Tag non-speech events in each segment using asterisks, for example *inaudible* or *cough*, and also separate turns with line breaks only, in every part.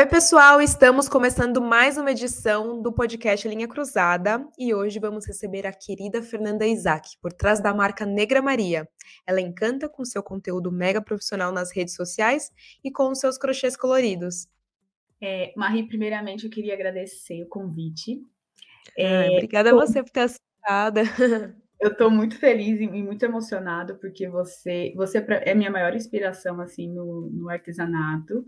Oi, pessoal, estamos começando mais uma edição do podcast Linha Cruzada e hoje vamos receber a querida Fernanda Isaac, por trás da marca Negra Maria. Ela encanta com seu conteúdo mega profissional nas redes sociais e com os seus crochês coloridos.
É, Marie, primeiramente eu queria agradecer o convite.
É, obrigada tô... a você por ter aceitado. *laughs*
Eu estou muito feliz e muito emocionada porque você, você é minha maior inspiração assim no, no artesanato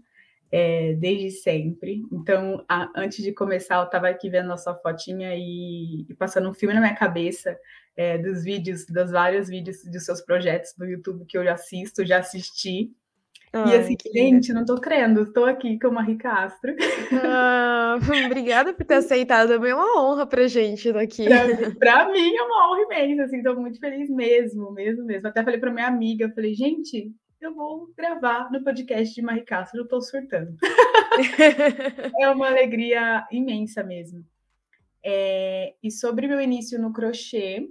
é, desde sempre. Então, a, antes de começar, eu estava aqui vendo a sua fotinha e, e, passando um filme na minha cabeça é, dos vídeos, dos vários vídeos dos seus projetos do YouTube que eu já assisto, já assisti. Ai, e assim, gente, não tô crendo, estou aqui com a Marie Castro.
Ah, *laughs* obrigada por ter aceitado, é uma honra pra gente estar aqui.
Pra, pra, mim é uma honra imensa, assim, tô muito feliz mesmo, mesmo, mesmo. Até falei pra minha amiga, eu falei, gente, eu vou gravar no podcast de Marie Castro, eu tô surtando. *laughs* é uma alegria imensa mesmo. É, e sobre meu início no crochê,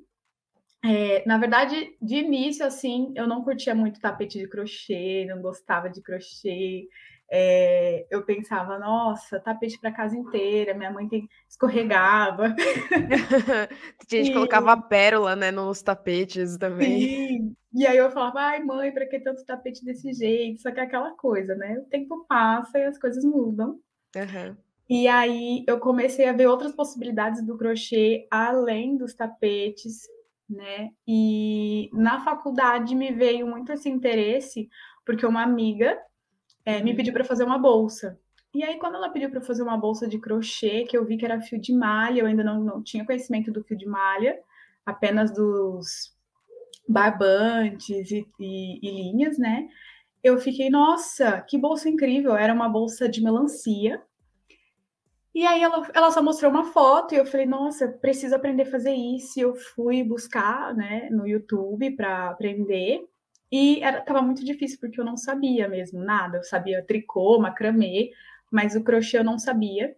é, na verdade, de início, assim, eu não curtia muito tapete de crochê, não gostava de crochê. É, eu pensava, nossa, tapete para casa inteira, minha mãe tem... escorregava. *laughs*
Tinha gente colocava pérola, né, nos tapetes também.
Sim. E aí eu falava, ai, mãe, para que tanto tapete desse jeito? Só que é aquela coisa, né? O tempo passa e as coisas mudam.
Uhum.
E aí eu comecei a ver outras possibilidades do crochê além dos tapetes, né? E na faculdade me veio muito esse interesse, porque uma amiga é, me pediu para fazer uma bolsa. E aí, quando ela pediu para fazer uma bolsa de crochê, que eu vi que era fio de malha, eu ainda não, não tinha conhecimento do fio de malha, apenas dos barbantes e, e, e linhas, né? Eu fiquei, nossa, que bolsa incrível! Era uma bolsa de melancia. E aí ela, ela só mostrou uma foto e eu falei, nossa, preciso aprender a fazer isso. E eu fui buscar, né, no YouTube para aprender. E era, tava muito difícil porque eu não sabia mesmo nada. Eu sabia tricô, macramê, mas o crochê eu não sabia.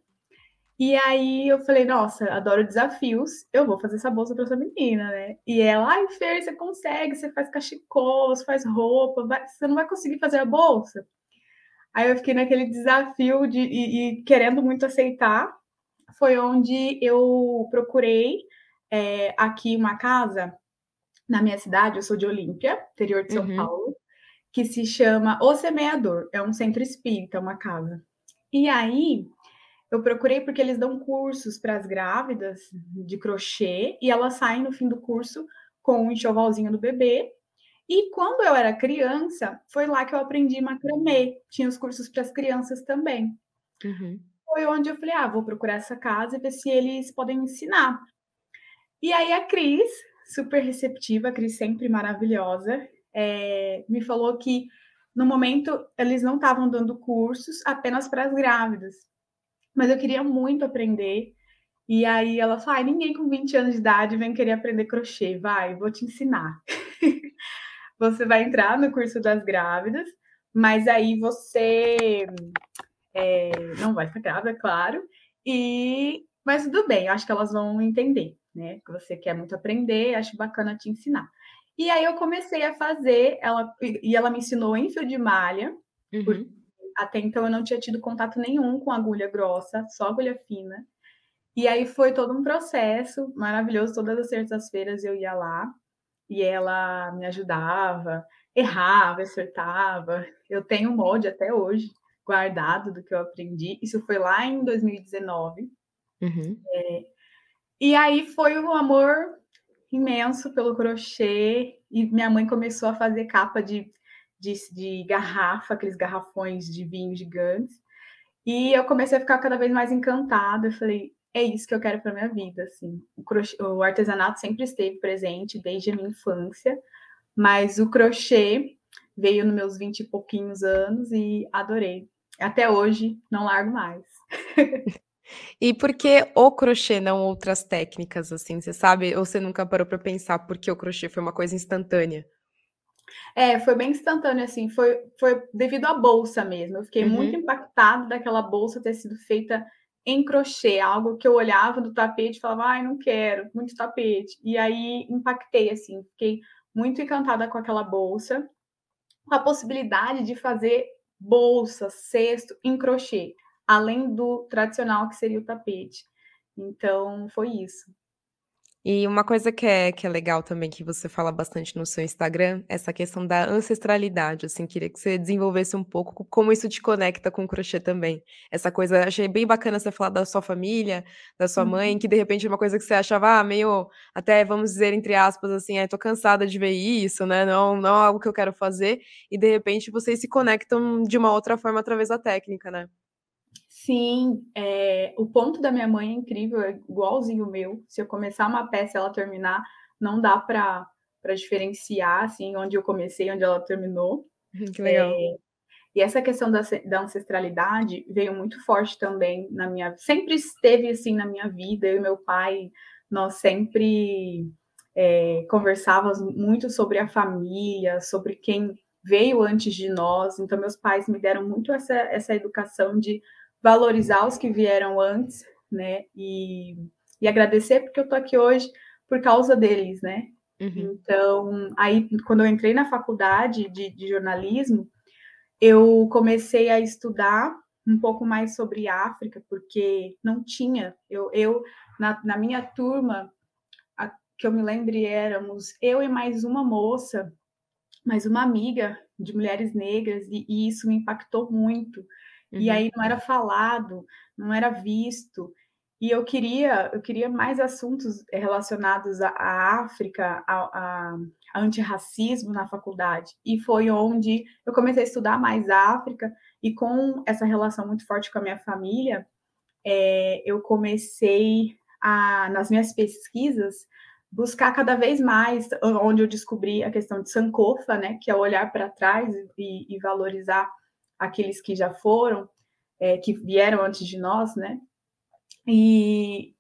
E aí eu falei, nossa, adoro desafios, eu vou fazer essa bolsa para essa menina, né? E ela, ai, Fer, você consegue, você faz cachecol, você faz roupa, vai, você não vai conseguir fazer a bolsa? Aí eu fiquei naquele desafio de, e, e querendo muito aceitar. Foi onde eu procurei é, aqui uma casa na minha cidade, eu sou de Olímpia, interior de São uhum. Paulo, que se chama O Semeador, é um centro espírita, uma casa. E aí eu procurei porque eles dão cursos para as grávidas de crochê e elas saem no fim do curso com o um enxovalzinho do bebê. E quando eu era criança, foi lá que eu aprendi macramê. Tinha os cursos para as crianças também. Uhum. Foi onde eu falei: ah, vou procurar essa casa e ver se eles podem ensinar. E aí a Cris, super receptiva, a Cris sempre maravilhosa, é, me falou que no momento eles não estavam dando cursos apenas para as grávidas mas eu queria muito aprender. E aí ela falou: ah, ninguém com 20 anos de idade vem querer aprender crochê, vai, vou te ensinar. *laughs* você vai entrar no curso das grávidas, mas aí você é, não vai ficar grávida, claro. E mas tudo bem, acho que elas vão entender, né? Que você quer muito aprender, acho bacana te ensinar. E aí eu comecei a fazer, ela e ela me ensinou em fio de malha, uhum até então eu não tinha tido contato nenhum com agulha grossa, só agulha fina. E aí foi todo um processo maravilhoso. Todas as terças-feiras eu ia lá e ela me ajudava, errava, acertava. Eu tenho um molde até hoje guardado do que eu aprendi. Isso foi lá em 2019. Uhum. É, e aí foi um amor imenso pelo crochê. E minha mãe começou a fazer capa de de, de garrafa, aqueles garrafões de vinho gigantes. E eu comecei a ficar cada vez mais encantada. Eu falei, é isso que eu quero para minha vida, assim. O, crochê, o, artesanato sempre esteve presente desde a minha infância, mas o crochê veio nos meus vinte e pouquinhos anos e adorei. Até hoje não largo mais. *laughs*
e por que o crochê, não outras técnicas, assim? Você sabe? Ou você nunca parou para pensar por que o crochê foi uma coisa instantânea?
É, foi bem instantâneo, assim, foi, foi devido à bolsa mesmo. Eu fiquei uhum. muito impactada daquela bolsa ter sido feita em crochê, algo que eu olhava do tapete e falava, ai, não quero, muito tapete. E aí impactei, assim, fiquei muito encantada com aquela bolsa, com a possibilidade de fazer bolsa, cesto em crochê. Além do tradicional que seria o tapete. Então, foi isso.
E uma coisa que é que é legal também, que você fala bastante no seu Instagram, essa questão da ancestralidade, assim, queria que você desenvolvesse um pouco como isso te conecta com o crochê também. Essa coisa, achei bem bacana você falar da sua família, da sua mãe,
Uhum.
que de repente é uma coisa que você achava, ah, meio, até vamos dizer, entre aspas, assim, "Ai, tô cansada de ver isso, né, não não é algo que eu quero fazer", e de repente vocês se conectam de uma outra forma através da técnica, né?
Sim, eh, o ponto da minha mãe é incrível, é igualzinho o meu. Se eu começar uma peça e ela terminar, não dá pra diferenciar, assim, onde eu comecei, onde ela terminou.
Que legal.
Eh, e essa questão da da ancestralidade veio muito forte também na minha sempre esteve, assim, na minha vida. Eu e meu pai, nós sempre, eh, conversávamos muito sobre a família, sobre quem veio antes de nós. Então meus pais me deram muito essa essa educação de valorizar os que vieram antes, né, e e agradecer porque eu tô aqui hoje por causa deles, né.
Uhum.
Então, aí quando eu entrei na faculdade de de jornalismo, eu comecei a estudar um pouco mais sobre África, porque não tinha. Eu eu na na minha turma, a que eu me lembre, éramos eu e mais uma moça, mais uma amiga de mulheres negras, e e isso me impactou muito. E
Uhum.
aí não era falado, não era visto, e eu queria eu queria mais assuntos relacionados à à África, ao a a antirracismo na faculdade. E foi onde eu comecei a estudar mais África, e com essa relação muito forte com a minha família, eh, eu comecei a, nas minhas pesquisas, buscar cada vez mais, on onde eu descobri a questão de Sankofa, né, que é olhar pra trás e e valorizar aqueles que já foram, eh, que vieram antes de nós, né. E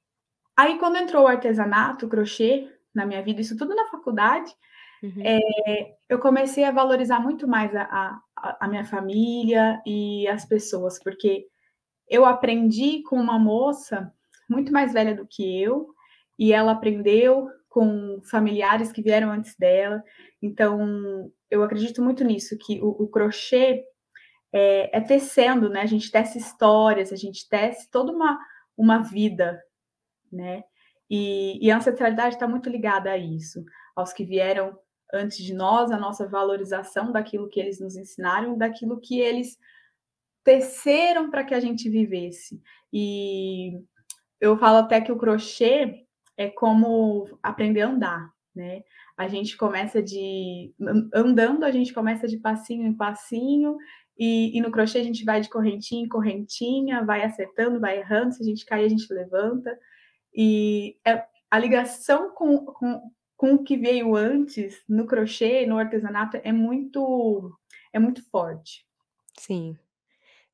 aí quando entrou o artesanato, o crochê na minha vida, isso tudo na faculdade,
Uhum.
eh, eu comecei a valorizar muito mais a a a minha família e as pessoas, porque eu aprendi com uma moça muito mais velha do que eu, e ela aprendeu com familiares que vieram antes dela. Então, eu acredito muito nisso, que o o crochê, eh, é tecendo, né, a gente tece histórias, a gente tece toda uma uma vida, né. E e a ancestralidade tá muito ligada a isso, aos que vieram antes de nós, a nossa valorização daquilo que eles nos ensinaram, daquilo que eles teceram pra que a gente vivesse. E eu falo até que o crochê é como aprender a andar, né. A gente começa de an andando, a gente começa de passinho em passinho, e e no crochê a gente vai de correntinha em correntinha, vai acertando, vai errando, se a gente cair, a gente levanta. E, é a ligação com com com o que veio antes, no crochê, no artesanato, é muito é muito forte.
Sim.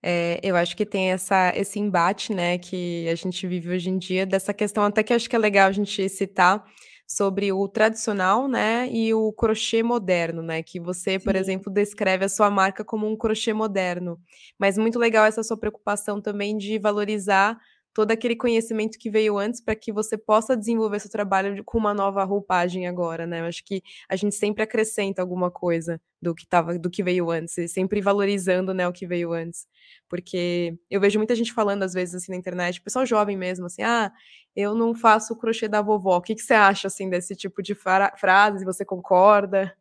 Eh, eu acho que tem essa esse embate, né, que a gente vive hoje em dia, dessa questão até que acho que é legal a gente citar, sobre o tradicional, né, e o crochê moderno, né, que você, por
Sim.
exemplo, descreve a sua marca como um crochê moderno. Mas muito legal essa sua preocupação também de valorizar todo aquele conhecimento que veio antes, pra que você possa desenvolver seu trabalho com uma nova roupagem agora, né. Eu acho que a gente sempre acrescenta alguma coisa do que estava do que veio antes, sempre valorizando, né, o que veio antes. Porque eu vejo muita gente falando, às vezes, assim, na internet, pessoal jovem mesmo, assim: "Ah, eu não faço o crochê da vovó". O que que você acha, assim, desse tipo de fra frase, você concorda?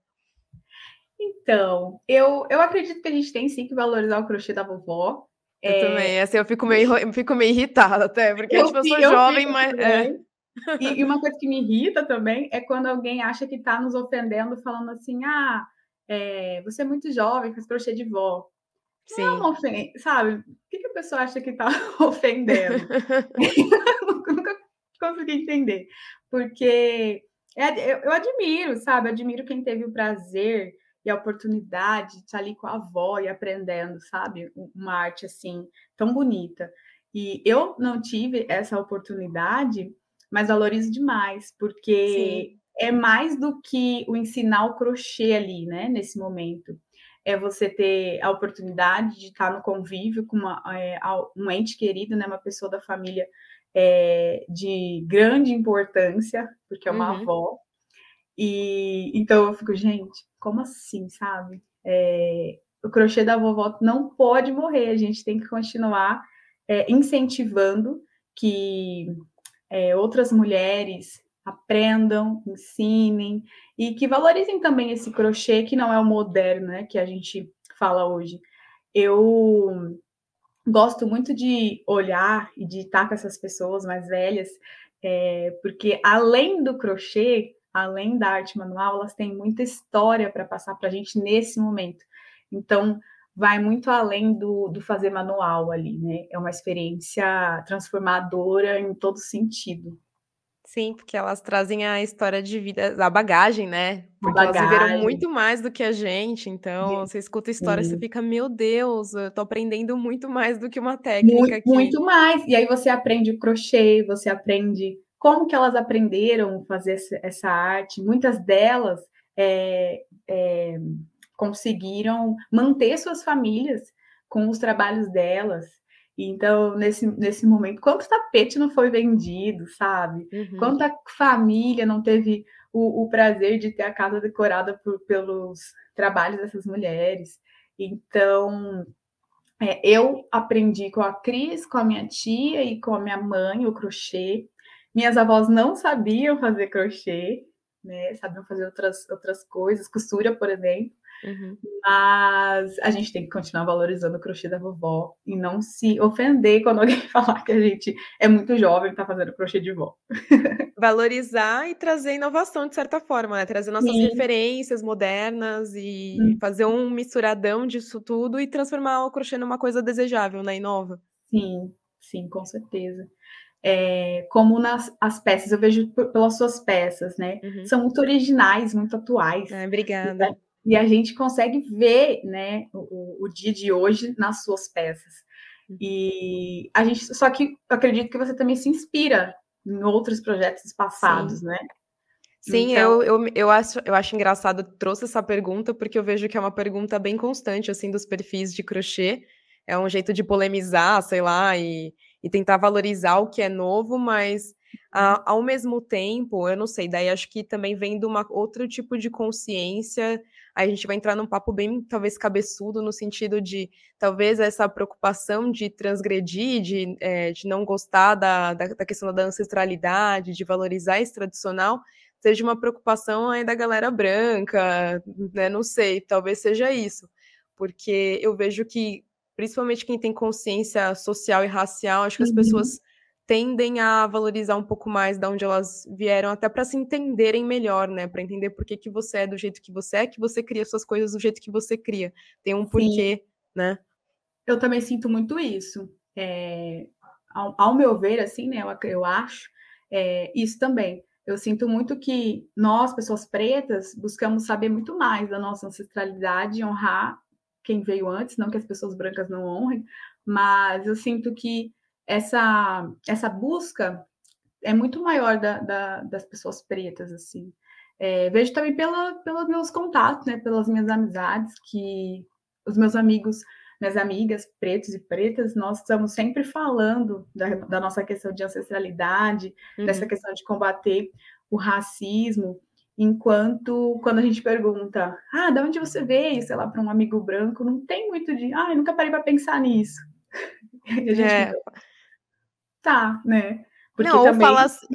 Então, eu eu acredito que a gente tem sim que valorizar o crochê da vovó.
Eu
Eh
também, assim, eu fico meio eu fico meio irritada até, porque,
Eu
tipo, eu sou
eu
jovem, mas é.
E e uma coisa que me irrita também, é quando alguém acha que tá nos ofendendo falando assim: "Ah, eh, você é muito jovem, faz crochê de vó". Não é
Sim.
uma ofen sabe, o que que a pessoa acha que tá *laughs* ofendendo? Nunca *laughs* nunca consegui entender, porque é eu eu admiro, sabe, admiro quem teve o prazer e a oportunidade de estar ali com a avó e aprendendo, sabe, uma arte, assim, tão bonita. E eu não tive essa oportunidade, mas valorizo demais,
Sim.
porque é mais do que o ensinar o crochê ali, né, nesse momento. É você ter a oportunidade de estar no convívio com uma al um ente querido, né, uma pessoa da família, eh, de grande importância, porque é uma
Uhum.
avó. E, então eu fico: "Gente, como assim?", sabe. Eh, o crochê da vovó não pode morrer, a gente tem que continuar, é, incentivando que é, outras mulheres aprendam, ensinem e que valorizem também esse crochê que não é o moderno, né, que a gente fala hoje. Eu gosto muito de olhar e de estar com essas pessoas mais velhas, é, porque além do crochê, além da arte manual, elas têm muita história para passar para a gente nesse momento. Então, vai muito além do, do fazer manual ali, né? É uma experiência transformadora em todo sentido.
Sim, porque elas trazem a história de vida, a bagagem, né? Porque bagagem. elas viveram muito mais do que a gente. Então, você escuta a história, Sim. você fica, meu Deus, eu tô aprendendo muito mais do que uma técnica
muito,
aqui.
Muito mais. E aí você aprende o crochê, você aprende como que elas aprenderam a fazer essa arte. Muitas delas é, é, conseguiram manter suas famílias com os trabalhos delas. Então, nesse, nesse momento, quanto tapete não foi vendido, sabe? Uhum. Quanta família não teve o, o, prazer de ter a casa decorada por, pelos trabalhos dessas mulheres. Então, é, eu aprendi com a Cris, com a minha tia e com a minha mãe o crochê. Minhas avós não sabiam fazer crochê, né? Sabiam fazer outras, outras coisas, costura, por exemplo. Uhum. Mas a gente tem que continuar valorizando o crochê da vovó e não se ofender quando *laughs* alguém falar que a gente é muito jovem e está fazendo crochê de vó. *laughs*
Valorizar e trazer inovação de certa forma, né? Trazer nossas Sim. referências modernas e Sim. fazer um misturadão disso tudo e transformar o crochê numa coisa desejável, né? E nova.
Sim, sim, com certeza. É, como nas as peças, eu vejo pelas suas peças, né? Uhum. São muito originais, muito atuais.
Ah, obrigada.
E a gente consegue ver né, o, o dia de hoje nas suas peças. Uhum. E a gente, só que eu acredito que você também se inspira em outros projetos passados,
Sim.
né?
Sim, então... eu, eu, eu, acho, eu acho engraçado, trouxe essa pergunta, porque eu vejo que é uma pergunta bem constante, assim, dos perfis de crochê. É um jeito de polemizar, sei lá, e, e tentar valorizar o que é novo, mas Uh, ao mesmo tempo, eu não sei, daí acho que também vem de uma outro tipo de consciência. Aí a gente vai entrar num papo bem, talvez, cabeçudo, no sentido de talvez essa preocupação de transgredir, de, é, de não gostar da, da, da, questão da ancestralidade, de valorizar esse tradicional, seja uma preocupação aí da galera branca, né? Não sei, talvez seja isso. Porque eu vejo que, principalmente quem tem consciência social e racial, acho que as uhum. pessoas tendem a valorizar um pouco mais da onde elas vieram, até para se entenderem melhor, né? Para entender por que, que você é do jeito que você é, que você cria suas coisas do jeito que você cria. Tem um porquê, Sim. né?
Eu também sinto muito isso. É, ao, ao, meu ver, assim, né? Eu, eu acho é, isso também. Eu sinto muito que nós, pessoas pretas, buscamos saber muito mais da nossa ancestralidade, honrar quem veio antes, não que as pessoas brancas não honrem, mas eu sinto que essa, essa busca é muito maior da, da, das pessoas pretas, assim. É, vejo também pela, pelos meus contatos, né, pelas minhas amizades, que os meus amigos, minhas amigas pretos e pretas, nós estamos sempre falando da, da nossa questão de ancestralidade, uhum. dessa questão de combater o racismo, enquanto quando a gente pergunta, ah, de onde você veio, sei lá, para um amigo branco, não tem muito de, ah, eu nunca parei para pensar nisso. *laughs*
a gente é
tá, né?
Porque não, também...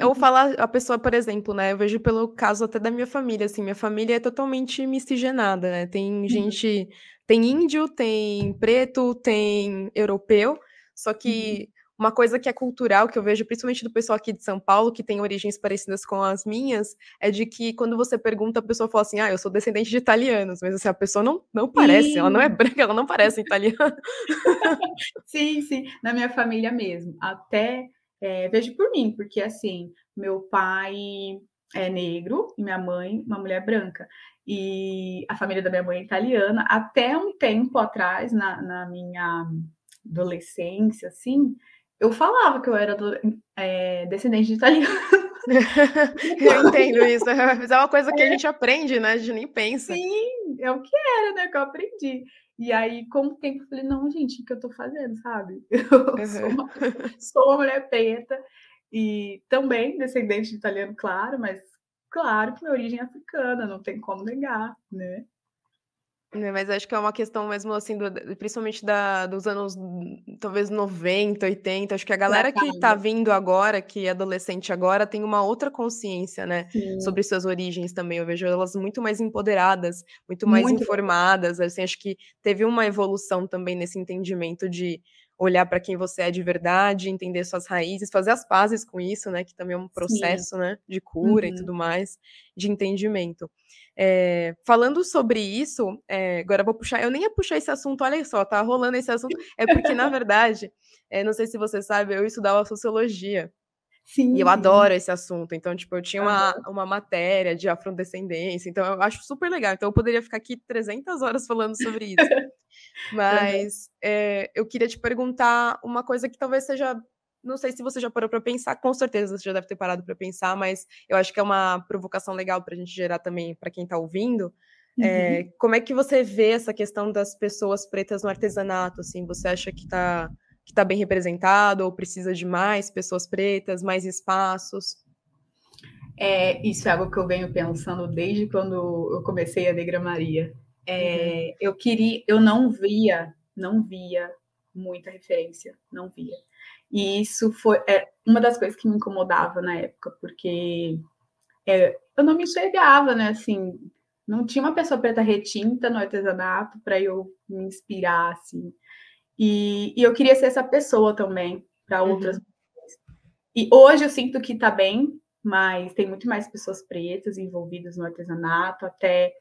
ou fala, ou a pessoa, por exemplo, né? Eu vejo pelo caso até da minha família, assim, minha família é totalmente miscigenada, né? Tem uhum. gente, tem índio, tem preto, tem europeu, só que uhum. Uma coisa que é cultural, que eu vejo principalmente do pessoal aqui de São Paulo, que tem origens parecidas com as minhas, é de que quando você pergunta, a pessoa fala assim, ah, eu sou descendente de italianos, mas assim, a pessoa não, não parece, sim. ela não é branca, ela não parece italiana. *laughs*
sim, sim, na minha família mesmo, até é, vejo por mim, porque assim, meu pai é negro e minha mãe, uma mulher branca. E a família da minha mãe é italiana. Até um tempo atrás, na, na minha adolescência, assim, eu falava que eu era do, é, descendente de italiano. *laughs*
eu entendo isso. Mas é uma coisa que a gente aprende, né? A gente nem pensa.
Sim, é o que era, né? Que eu aprendi. E aí, com o tempo, eu falei, não, gente, o que eu tô fazendo, sabe? *laughs* Eu uhum. sou, uma, sou uma mulher preta e também descendente de italiano, claro, mas claro que minha origem é africana, não tem como negar, né?
Né, mas acho que é uma questão mesmo, assim, do principalmente da dos anos, talvez 90, 80, acho que a galera que tá vindo agora, que é adolescente agora, tem uma outra consciência, né,
Sim.
sobre suas origens também, eu vejo elas muito mais empoderadas, muito mais
Muito
informadas, assim, acho que teve uma evolução também nesse entendimento de olhar para quem você é de verdade, entender suas raízes, fazer as pazes com isso, né, que também é um
sim.
processo, né, de cura e
Uhum.
tudo mais, de entendimento. Eh, falando sobre isso, eh, agora eu vou puxar eu nem ia puxar esse assunto, olha só, tá rolando esse assunto, *laughs* é porque na verdade, eh, não sei se você sabe, eu estudava sociologia, e
Sim,
eu
sim.
adoro esse assunto, então, tipo, eu tinha uma uma matéria de afrodescendência, então eu acho super legal, então eu poderia ficar aqui 300 horas falando sobre isso. *laughs* Mas, eu queria te perguntar uma coisa que talvez seja não sei se você já parou para pensar, com certeza você já deve ter parado para pensar, mas eu acho que é uma provocação legal para a gente gerar também para quem está ouvindo. Eh,
Uhum.
como é que você vê essa questão das pessoas pretas no artesanato, assim? Você acha que está que tá bem representado ou precisa de mais pessoas pretas, mais espaços?
É, isso é algo que eu venho pensando desde quando eu comecei a Negra Maria.
Uhum.
É, eu queria, eu não via, não via muita referência, não via. E isso foi é, uma das coisas que me incomodava na época, porque é, eu não me enxergava, né? Assim, não tinha uma pessoa preta retinta no artesanato para eu me inspirar, assim. E, e, eu queria ser essa pessoa também para outras.
Uhum.
E hoje eu sinto que está bem, mas tem muito mais pessoas pretas envolvidas no artesanato, até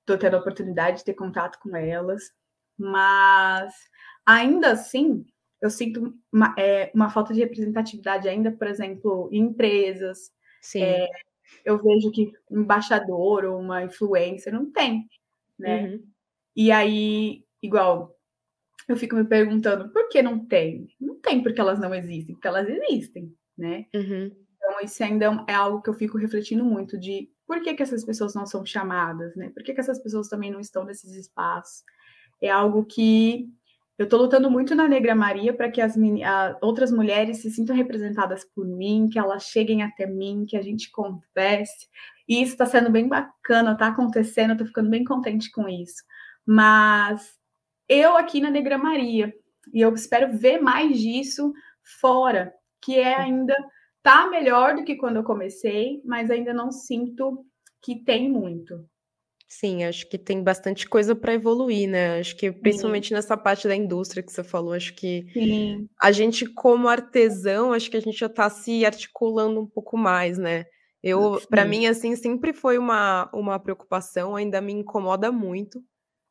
estou tendo a oportunidade de ter contato com elas, mas ainda assim eu sinto uma, é, uma falta de representatividade ainda, por exemplo, em empresas.
Sim.
É, eu vejo que um embaixador ou uma influencer não tem, né?
Uhum.
E aí, igual, eu fico me perguntando por que não tem? Não tem porque elas não existem, porque elas existem, né?
Uhum.
Então, isso ainda é algo que eu fico refletindo muito de por que, que essas pessoas não são chamadas, né? Por que, que essas pessoas também não estão nesses espaços? É algo que eu estou lutando muito na Negra Maria para que as outras mulheres se sintam representadas por mim, que elas cheguem até mim, que a gente converse. E isso está sendo bem bacana, está acontecendo, estou ficando bem contente com isso. Mas eu aqui na Negra Maria, e eu espero ver mais disso fora, que é ainda tá melhor do que quando eu comecei, mas ainda não sinto que tem muito.
Sim, acho que tem bastante coisa para evoluir, né? Acho que
Sim.
principalmente nessa parte da indústria que você falou, acho que
Sim.
a gente como artesão, acho que a gente já está se articulando um pouco mais, né? Eu, para
Sim.
mim, assim, sempre foi uma, uma preocupação, ainda me incomoda muito,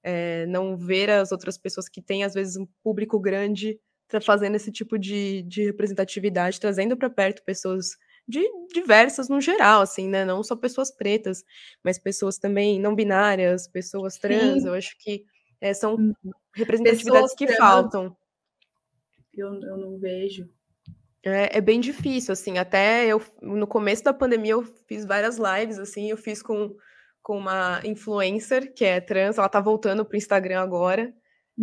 é, não ver as outras pessoas que têm, às vezes, um público grande fazendo esse tipo de, de representatividade, trazendo para perto pessoas de diversas no geral, assim, né? Não só pessoas pretas, mas pessoas também não binárias, pessoas trans. Eu
Sim.
acho que é, são
Uhum.
representatividades
Pessoas
que
trans,
faltam.
Eu, eu não vejo.
É, é bem difícil, assim, até eu, no começo da pandemia, eu fiz várias lives, assim, eu fiz com, com uma influencer que é trans, ela tá voltando pro Instagram agora,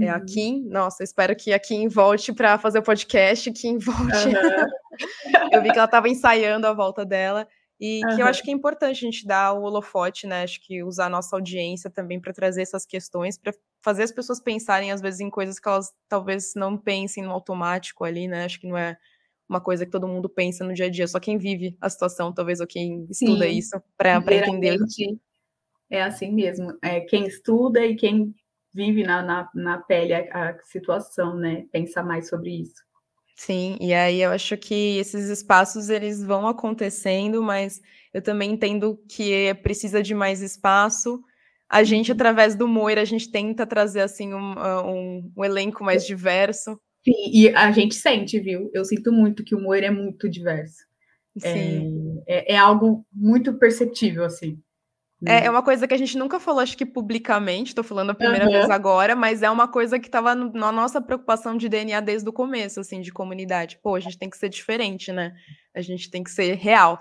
é a
Uhum.
Kim, nossa, espero que a Kim volte para fazer o podcast, Kim volte.
Aham. *laughs*
eu vi que ela estava ensaiando a volta dela, e que eu acho que é importante a gente dar o holofote, né, acho que usar a nossa audiência também para trazer essas questões, para fazer as pessoas pensarem, às vezes, em coisas que elas talvez não pensem no automático ali, né, acho que não é uma coisa que todo mundo pensa no dia a dia, só quem vive a situação, talvez, ou quem estuda
Sim.
isso para entender.
É assim mesmo. É quem estuda e quem vive na, na, na pele a, a situação, né? Pensa mais sobre isso.
Sim, e aí eu acho que esses espaços eles vão acontecendo, mas eu também entendo que precisa de mais espaço. A gente,
Uhum.
através do Moira, a gente tenta trazer assim um, um, um elenco mais diverso.
Sim, e a gente sente, viu? Eu sinto muito que o Moira é muito diverso.
Sim.
É, é, é algo muito perceptível, assim.
É,
Né?
é uma coisa que a gente nunca falou, acho que publicamente, estou falando a primeira
Aham.
vez agora, mas é uma coisa que estava na nossa preocupação de DNA desde o começo, assim, de comunidade. Pô, a gente tem que ser diferente, né? A gente tem que ser real.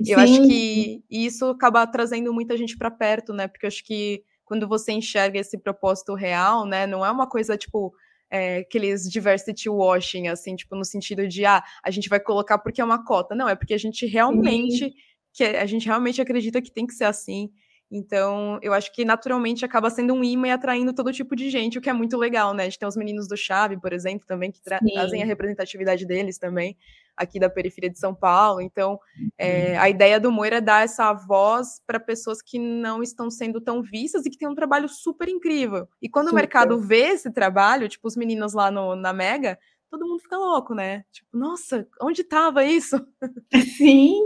E *laughs* eu acho que isso acaba trazendo muita gente para perto, né? Porque eu acho que quando você enxerga esse propósito real, né, não é uma coisa tipo é, aqueles diversity washing, assim, tipo, no sentido de ah, a gente vai colocar porque é uma cota. Não, é porque a gente realmente
Sim.
Que a gente realmente acredita que tem que ser assim. Então, eu acho que naturalmente acaba sendo um imã e atraindo todo tipo de gente, o que é muito legal, né? A gente tem os meninos do Chave, por exemplo, também, que tra Sim. trazem a representatividade deles também, aqui da periferia de São Paulo. Então, é, a ideia do Moira é dar essa voz para pessoas que não estão sendo tão vistas e que têm um trabalho super incrível. E quando super. o mercado vê esse trabalho, tipo os meninos lá no, na Mega, todo mundo fica louco, né? Tipo, nossa, onde estava isso? *laughs*
Sim,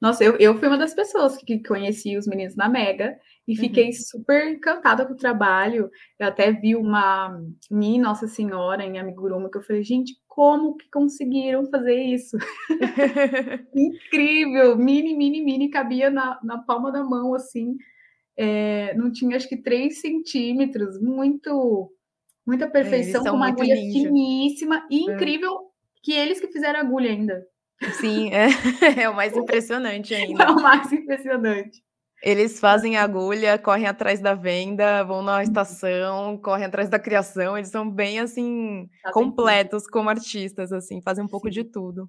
nossa, eu, eu fui uma das pessoas que conheci os meninos na Mega e fiquei uhum. super encantada com o trabalho. Eu até vi uma minha Nossa Senhora em Amiguruma que eu falei, gente, como que conseguiram fazer isso? *laughs* Incrível! Mini, mini, mini, cabia na, na palma da mão, assim. É, não tinha, acho que, 3 centímetros, muito Muita é, perfeição, é, com uma agulha ninja. finíssima e é. incrível que eles que fizeram a agulha ainda.
Sim, é, *laughs* é o mais impressionante *laughs* ainda.
É o mais impressionante.
Eles fazem a agulha, correm atrás da venda, vão na estação, correm atrás da criação, eles são bem assim completos como artistas, assim, fazem um pouco Sim. de tudo.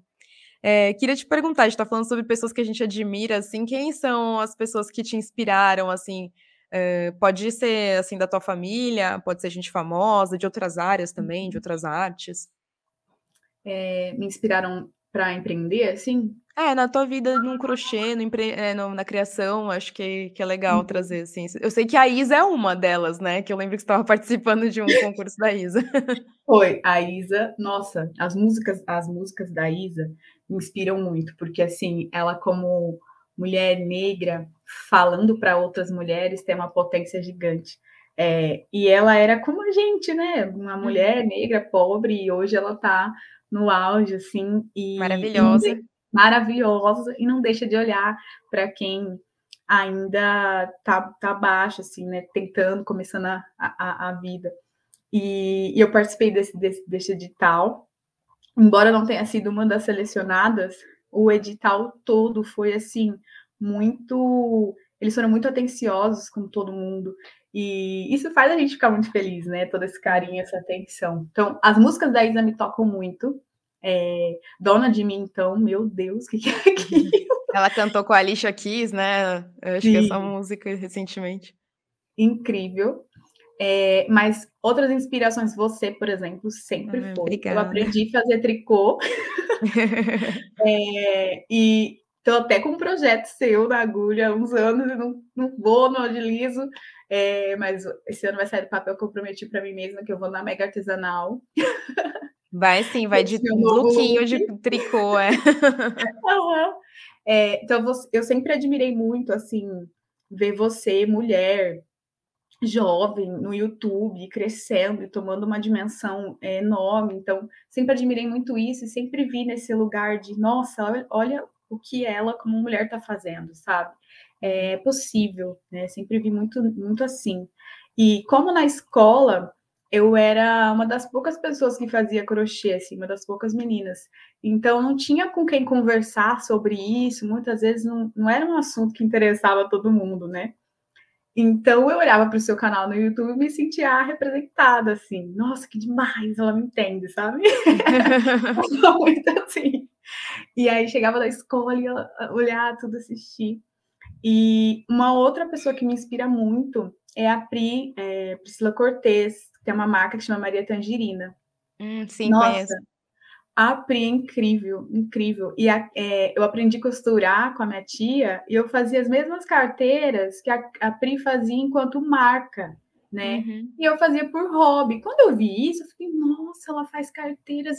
É, queria te perguntar, a gente está falando sobre pessoas que a gente admira, assim, quem são as pessoas que te inspiraram, assim, Uh, pode ser assim da tua família, pode ser gente famosa, de outras áreas também, de uhum. outras artes.
É, me inspiraram para empreender, assim?
É, na tua vida, num crochê, no empre... É, no, na criação, acho que, que é legal uhum. trazer, assim. Eu sei que a Isa é uma delas, né? Que eu lembro que você estava participando de um concurso da Isa. *laughs*
Foi, a Isa, nossa, as músicas, as músicas da Isa me inspiram muito, porque assim, ela como mulher negra falando para outras mulheres tem uma potência gigante. É, e ela era como a gente, né? Uma uhum. mulher negra, pobre, e hoje ela está no auge, assim. E,
maravilhosa.
E maravilhosa, e não deixa de olhar para quem ainda tá, tá baixo, assim, né? Tentando, começando a, a, a vida. E, e, eu participei desse, desse, desse edital, embora não tenha sido uma das selecionadas, o edital todo foi assim muito, eles foram muito atenciosos com todo mundo. E isso faz a gente ficar muito feliz, né? Todo esse carinho, essa atenção. Então, as músicas da Isa me tocam muito. É, Dona de mim, então, meu Deus, o que, que é aquilo?
Ela cantou com a Alicia Keys, né? Eu acho Sim. que essa música recentemente.
Incrível. É, mas outras inspirações, você, por exemplo, sempre foi. Obrigada. Eu aprendi a fazer tricô. *laughs* é, e tô até com um projeto seu na agulha há uns anos e não, não vou, não agilizo. É, mas esse ano vai sair do papel que eu prometi para mim mesma, que eu vou na Mega Artesanal.
Vai sim, vai de lookinho de tricô, é. *laughs*
É então, eu sempre admirei muito, assim, ver você, mulher, jovem no YouTube, crescendo e tomando uma dimensão é, enorme. Então, sempre admirei muito isso e sempre vi nesse lugar de, nossa, olha o que ela, como mulher, está fazendo, sabe? É possível, né? Sempre vi muito, muito assim. E como na escola eu era uma das poucas pessoas que fazia crochê, assim, uma das poucas meninas. Então, não tinha com quem conversar sobre isso, muitas vezes não, não era um assunto que interessava todo mundo, né? Então eu olhava para o seu canal no YouTube e me sentia representada, assim, nossa, que demais, ela me entende, sabe? *laughs* Muito assim. E aí chegava da escola e olhar tudo, assistir. E uma outra pessoa que me inspira muito é a Pri, é, Priscila Cortez, que tem uma marca que chama Maria Tangerina.
Hum, sim, Nossa, conheço.
A Pri é incrível, incrível. E a, é, eu aprendi a costurar com a minha tia e eu fazia as mesmas carteiras que a, a Pri fazia enquanto marca, né? Uhum. E eu fazia por hobby. Quando eu vi isso, eu fiquei, nossa, ela faz carteiras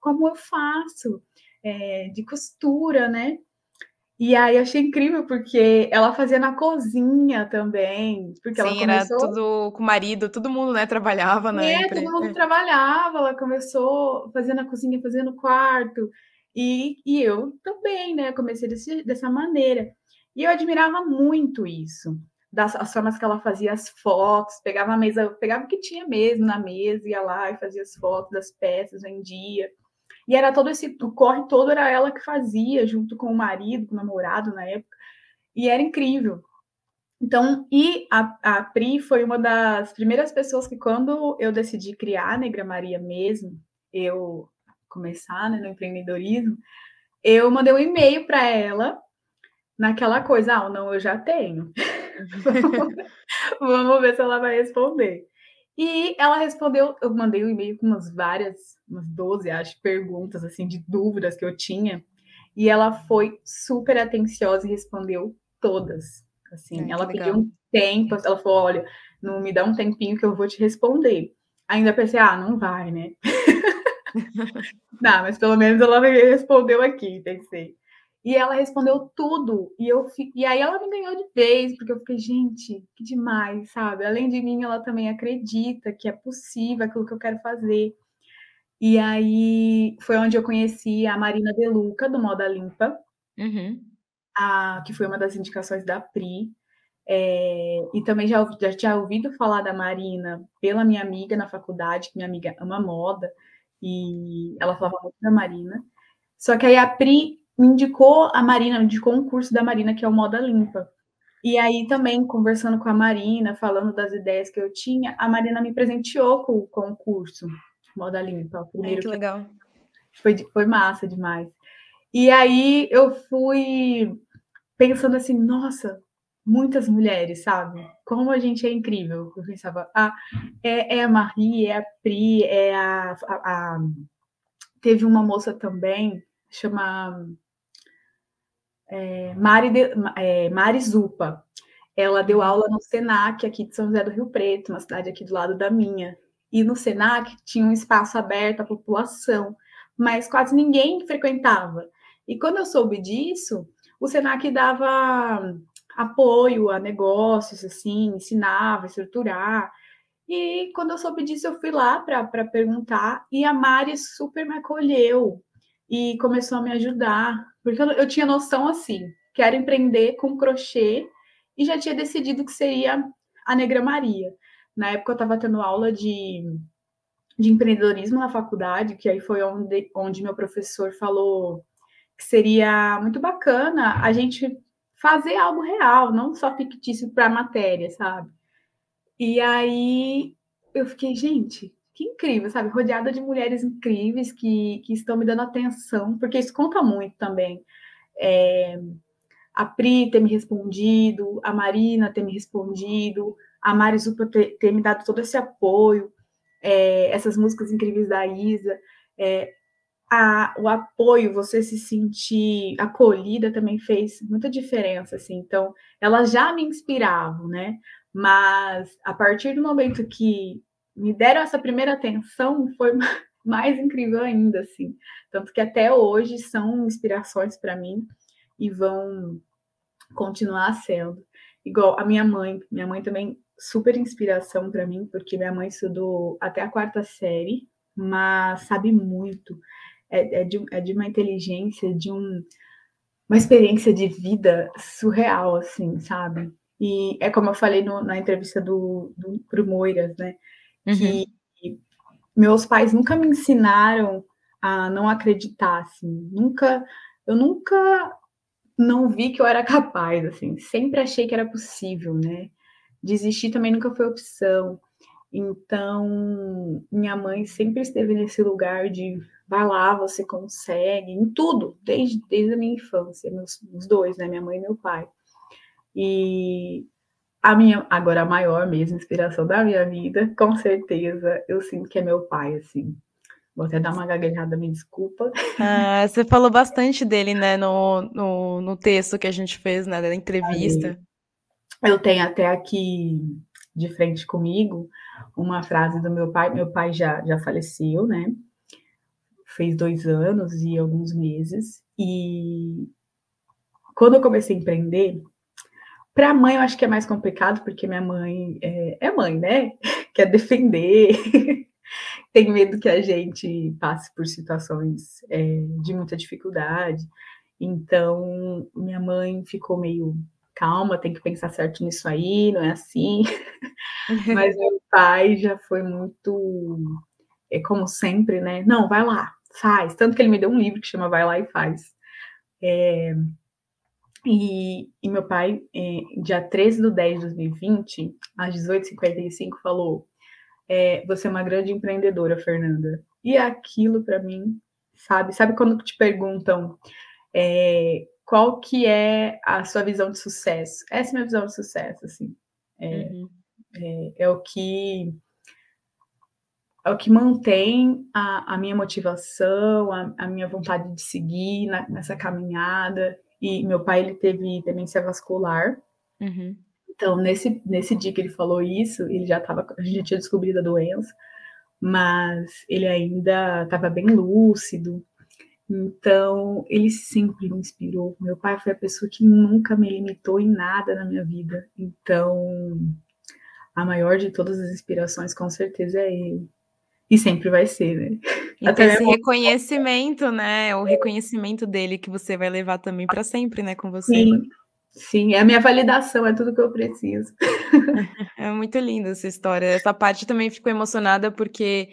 como eu faço, é, de costura, né? E aí achei incrível, porque ela fazia na cozinha também. Porque
Sim, ela começou... era tudo com o marido, todo mundo, né, trabalhava, né?
É, todo mundo trabalhava, ela começou fazendo na cozinha, fazendo no quarto. E, e eu também, né, comecei desse, dessa maneira. E eu admirava muito isso, das as formas que ela fazia as fotos, pegava a mesa, pegava o que tinha mesmo na mesa, ia lá e fazia as fotos das peças, vendia. E era todo esse, o corre todo era ela que fazia, junto com o marido, com o namorado na época. E era incrível. Então, e a, a Pri foi uma das primeiras pessoas que, quando eu decidi criar a Negra Maria mesmo, eu começar né, no empreendedorismo, eu mandei um e-mail para ela naquela coisa, ah, não, eu já tenho. *laughs* *laughs* Vamos ver se ela vai responder. E ela respondeu, eu mandei um e-mail com umas várias, umas 12, acho, perguntas, assim, de dúvidas que eu tinha. E ela foi super atenciosa e respondeu todas. Assim, é, ela pediu um tempo, ela falou: olha, não me dá um tempinho que eu vou te responder. Ainda pensei, ah, não vai, né? *laughs* não, mas pelo menos ela me respondeu aqui, pensei. E ela respondeu tudo. E, eu, e aí ela me ganhou de vez, porque eu fiquei, gente, que demais, sabe? Além de mim, ela também acredita que é possível aquilo que eu quero fazer. E aí foi onde eu conheci a Marina Deluca, do Moda Limpa, uhum. a, que foi uma das indicações da Pri. É, e também já, já tinha ouvido falar da Marina pela minha amiga na faculdade, que minha amiga ama moda, e ela falava muito da Marina. Só que aí a Pri me indicou a Marina, me indicou um curso da Marina, que é o Moda Limpa. E aí também, conversando com a Marina, falando das ideias que eu tinha, a Marina me presenteou com, com o curso Moda Limpa. O
primeiro que legal.
Foi, foi massa demais. E aí eu fui pensando assim, nossa, muitas mulheres, sabe? Como a gente é incrível. Eu pensava, ah, é, é a Marie, é a Pri, é a, a, a... Teve uma moça também, chama é, Mari, de, é, Mari Zupa. Ela deu aula no Senac, aqui de São José do Rio Preto, uma cidade aqui do lado da minha. E no Senac tinha um espaço aberto à população, mas quase ninguém frequentava. E quando eu soube disso, o Senac dava apoio a negócios, assim, ensinava, estruturar. E quando eu soube disso, eu fui lá para perguntar, e a Mari super me acolheu e começou a me ajudar porque eu, eu tinha noção assim, quero empreender com crochê e já tinha decidido que seria a Negra Maria. Na época eu estava tendo aula de, de empreendedorismo na faculdade, que aí foi onde, onde meu professor falou que seria muito bacana a gente fazer algo real, não só fictício para a matéria, sabe? E aí eu fiquei, gente, que incrível, sabe? Rodeada de mulheres incríveis que, que estão me dando atenção, porque isso conta muito também. É, a Pri ter me respondido, a Marina ter me respondido, a Marizupa ter, ter me dado todo esse apoio, é, essas músicas incríveis da Isa, é, a, o apoio, você se sentir acolhida também fez muita diferença, assim. Então, elas já me inspiravam, né? Mas a partir do momento que me deram essa primeira atenção foi *laughs* mais incrível ainda, assim. Tanto que até hoje são inspirações para mim e vão continuar sendo. Igual a minha mãe, minha mãe também super inspiração para mim, porque minha mãe estudou até a quarta série, mas sabe muito. É, é, de, é de uma inteligência, de um, uma experiência de vida surreal, assim, sabe? E é como eu falei no, na entrevista do, do pro Moiras, né? Uhum. Que meus pais nunca me ensinaram a não acreditar, assim. Nunca, eu nunca não vi que eu era capaz, assim. Sempre achei que era possível, né? Desistir também nunca foi opção. Então, minha mãe sempre esteve nesse lugar de vai lá, você consegue, em tudo, desde, desde a minha infância, meus, os dois, né? Minha mãe e meu pai. E a minha, agora a maior mesmo inspiração da minha vida, com certeza, eu sinto que é meu pai, assim. Vou até dar uma gaguejada, me desculpa.
Ah, você falou bastante dele, né, no, no, no texto que a gente fez, né, da entrevista.
Eu tenho até aqui de frente comigo uma frase do meu pai. Meu pai já, já faleceu, né? Fez dois anos e alguns meses. E quando eu comecei a empreender, para a mãe, eu acho que é mais complicado, porque minha mãe é, é mãe, né? *laughs* Quer defender, *laughs* tem medo que a gente passe por situações é, de muita dificuldade. Então, minha mãe ficou meio calma, tem que pensar certo nisso aí, não é assim. *laughs* Mas meu pai já foi muito, é como sempre, né? Não, vai lá, faz. Tanto que ele me deu um livro que chama Vai Lá e Faz. É, e, e meu pai, é, dia 13 de 10 de 2020, às 18h55, falou: é, Você é uma grande empreendedora, Fernanda. E aquilo para mim, sabe? Sabe quando te perguntam é, qual que é a sua visão de sucesso? Essa é a minha visão de sucesso, assim. É, uhum. é, é, o que é o que mantém a, a minha motivação, a, a, minha vontade de seguir na, nessa caminhada. E meu pai ele teve demência vascular. Uhum. Então, nesse, nesse dia que ele falou isso, ele já estava, a gente já tinha descobrido a doença, mas ele ainda estava bem lúcido. Então, ele sempre me inspirou. Meu pai foi a pessoa que nunca me limitou em nada na minha vida. Então, a maior de todas as inspirações, com certeza, é ele. E sempre vai ser, né?
Então, Até esse reconhecimento, né? O reconhecimento dele que você vai levar também para sempre, né? Com você.
Sim, sim, é a minha validação, é tudo que eu preciso. *laughs*
É muito linda essa história. Essa parte também ficou emocionada porque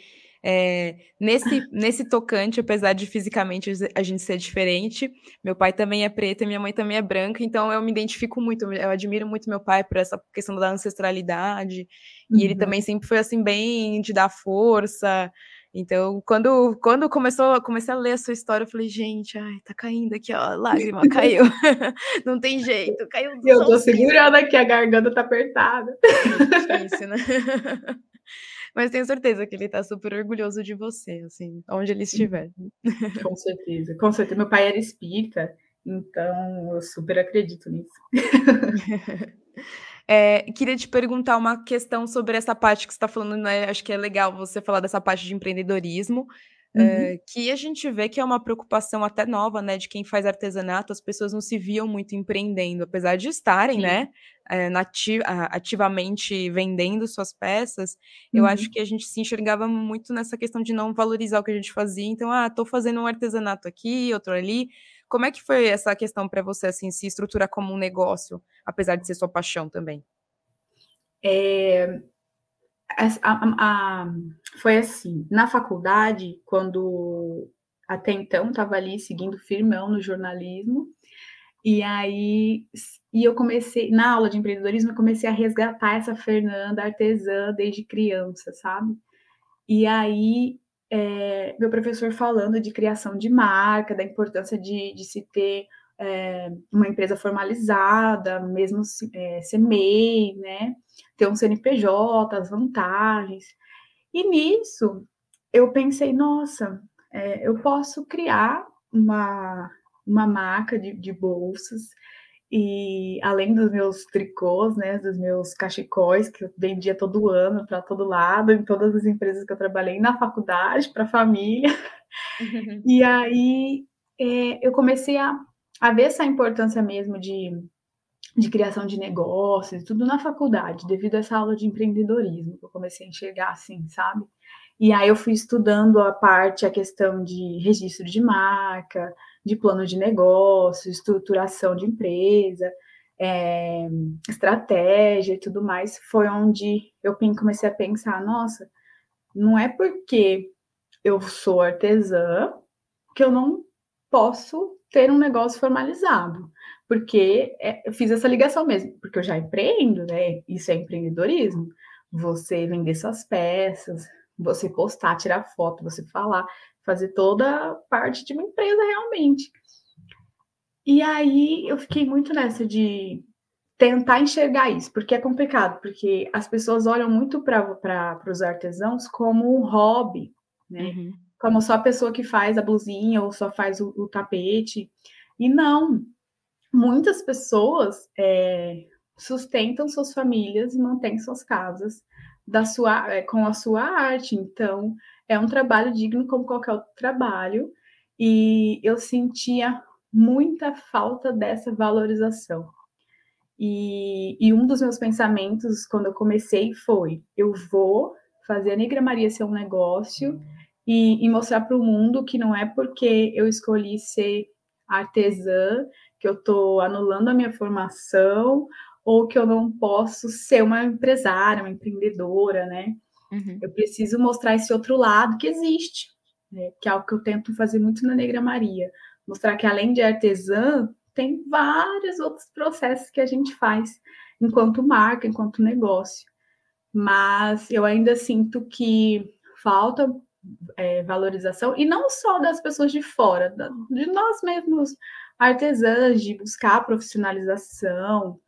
é, nesse, nesse tocante, apesar de fisicamente a gente ser diferente, meu pai também é preto e minha mãe também é branca, então eu me identifico muito, eu admiro muito meu pai por essa questão da ancestralidade, uhum. e ele uhum. também sempre foi assim, bem de dar força. Então, quando, quando começou, comecei a ler a sua história, eu falei, gente, ai, tá caindo aqui, ó, lágrima caiu. *laughs* Não tem jeito, caiu.
Eu tô segurando aqui, a garganta tá apertada.
É *laughs* difícil, né? *laughs* Mas tenho certeza que ele tá super orgulhoso de você, assim, onde ele estiver.
Com *laughs* certeza, com certeza. Meu pai era espírita, então eu super acredito nisso. *laughs*
É, queria te perguntar uma questão sobre essa parte que você está falando, né? Acho que é legal você falar dessa parte de empreendedorismo. Uhum. Eh, que a gente vê que é uma preocupação até nova, né, de quem faz artesanato, as pessoas não se viam muito empreendendo, apesar de estarem, Sim. né, nati ativamente vendendo suas peças, uhum. eu acho que a gente se enxergava muito nessa questão de não valorizar o que a gente fazia, então, ah, tô fazendo um artesanato aqui, outro ali, como é que foi essa questão para você, assim, se estruturar como um negócio, apesar de ser sua paixão também?
É, a, a, foi assim, na faculdade, quando até então estava ali seguindo firmão no jornalismo, e aí e eu comecei, na aula de empreendedorismo, eu comecei a resgatar essa Fernanda artesã desde criança, sabe? E aí, é, meu professor falando de criação de marca, da importância de, de se ter é, uma empresa formalizada, mesmo é, ser MEI, né? Ter um CNPJ, as vantagens. E nisso eu pensei, nossa, é, eu posso criar uma, uma marca de, de bolsas e além dos meus tricôs, né, dos meus cachecóis que eu vendia todo ano para todo lado, em todas as empresas que eu trabalhei, na faculdade, para a família. *laughs* e aí é, eu comecei a, a ver essa importância mesmo de, de criação de negócios, tudo na faculdade, devido a essa aula de empreendedorismo, que eu comecei a enxergar assim, sabe? E aí eu fui estudando a parte, a questão de registro de marca, de plano de negócio, estruturação de empresa, é, estratégia e tudo mais. Foi onde eu comecei a pensar, nossa, não é porque eu sou artesã que eu não posso ter um negócio formalizado porque é, eu fiz essa ligação mesmo, porque eu já empreendo, né? Isso é empreendedorismo. Você vender suas peças, você postar, tirar foto, você falar, fazer toda parte de uma empresa realmente. E aí eu fiquei muito nessa de tentar enxergar isso, porque é complicado, porque as pessoas olham muito para os artesãos como um hobby, né? Uhum. Como só a pessoa que faz a blusinha ou só faz o, o tapete. E não, muitas pessoas é, sustentam suas famílias e mantêm suas casas da sua, é, com a sua arte. Então, é um trabalho digno como qualquer outro trabalho. E eu sentia muita falta dessa valorização. E, e um dos meus pensamentos quando eu comecei foi: eu vou fazer a Negra Maria ser um negócio e, e mostrar para o mundo que não é porque eu escolhi ser artesã que eu estou anulando a minha formação ou que eu não posso ser uma empresária, uma empreendedora, né? Uhum. Eu preciso mostrar esse outro lado que existe, né? que é algo que eu tento fazer muito na Negra Maria. Mostrar que além de artesã, tem vários outros processos que a gente faz enquanto marca, enquanto negócio. Mas eu ainda sinto que falta é, valorização, e não só das pessoas de fora, de nós mesmos artesãs, de buscar profissionalização,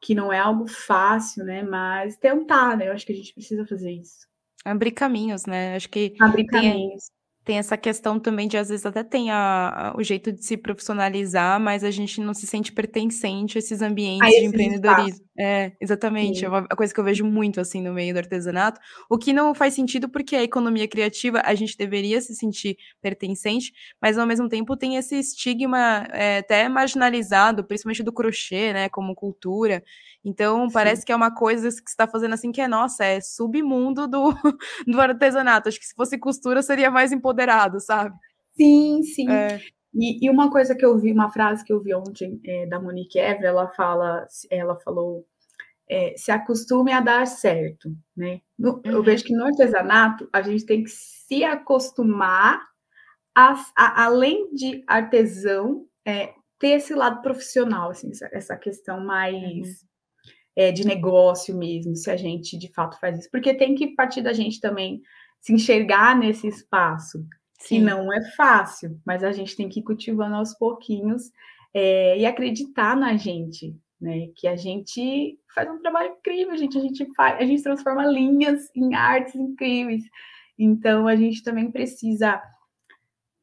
que não é algo fácil, né? Mas tentar, né? Eu acho que a gente precisa fazer isso.
Abrir caminhos, né? Acho que
abrir caminhos
tem essa questão também de, às vezes, até tem a, a, o jeito de se profissionalizar, mas a gente não se sente pertencente a esses ambientes a de empreendedorismo. É, exatamente. Sim. É uma coisa que eu vejo muito, assim, no meio do artesanato. O que não faz sentido porque a economia criativa, a gente deveria se sentir pertencente, mas, ao mesmo tempo, tem esse estigma é, até marginalizado, principalmente do crochê, né, como cultura. Então, Sim. parece que é uma coisa que você está fazendo assim que é, nossa, é submundo do, *laughs* do artesanato. Acho que se fosse costura seria mais empoderado, sabe?
Sim, sim. É. E, e, uma coisa que eu vi, uma frase que eu vi ontem é, da Monique Evra, ela fala, ela falou, é, se acostume a dar certo, né? No, uhum. Eu vejo que no artesanato a gente tem que se acostumar a, a além de artesão, é, ter esse lado profissional, assim, essa, essa questão mais uhum é, de negócio mesmo, se a gente de fato faz isso, porque tem que partir da gente também se enxergar nesse espaço, Sim. que não é fácil, mas a gente tem que ir cultivando aos pouquinhos é, e acreditar na gente, né? Que a gente faz um trabalho incrível, gente, a gente faz, a gente transforma linhas em artes incríveis. Então a gente também precisa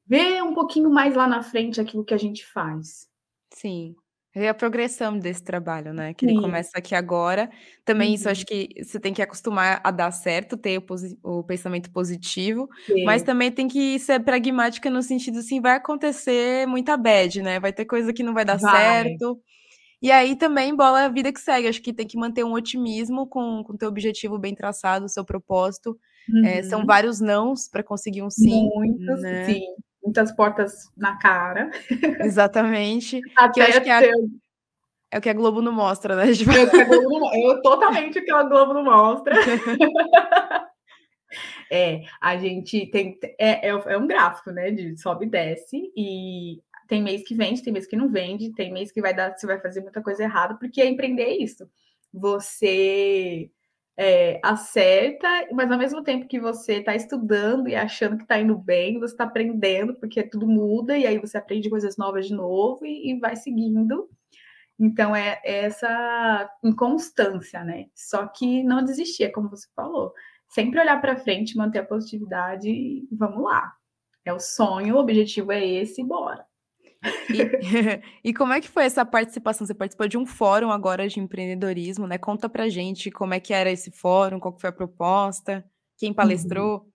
ver um pouquinho mais lá na frente aquilo que a gente faz.
Sim. É a progressão desse trabalho, né, que ele começa aqui agora. Também isso acho uhum. que você tem que acostumar a dar certo, ter o o pensamento positivo, mas também tem que ser pragmática no sentido, assim, vai acontecer muita bad, né, vai ter coisa que não vai dar Vai. certo. E aí também bola a vida que segue, acho que tem que manter um otimismo com com teu objetivo bem traçado, o seu propósito. Eh, são uhum. vários nãos para conseguir um sim,
Muitos, né. sim muitas portas na cara.
Exatamente. *laughs* Até que que é, a, é o que a Globo não mostra, né? *laughs*
Tipo... Eu, eu totalmente o que a Globo não mostra. *laughs* é, a gente tem. É, é, é, um gráfico, né? De sobe e desce, e tem mês que vende, tem mês que não vende, tem mês que vai dar, você vai fazer muita coisa errada, porque é empreender isso. Você é, acerta, mas ao mesmo tempo que você está estudando e achando que está indo bem, você está aprendendo, porque tudo muda, e aí você aprende coisas novas de novo e, e vai seguindo. Então, é, é essa inconstância, né? Só que não desistir, é como você falou. Sempre olhar para frente, manter a positividade e vamos lá. É o sonho, o objetivo é esse, bora.
E, *laughs* e, como é que foi essa participação? Você participou de um fórum agora de empreendedorismo, né? Conta pra gente como é que era esse fórum, qual foi a proposta, quem palestrou. Uhum.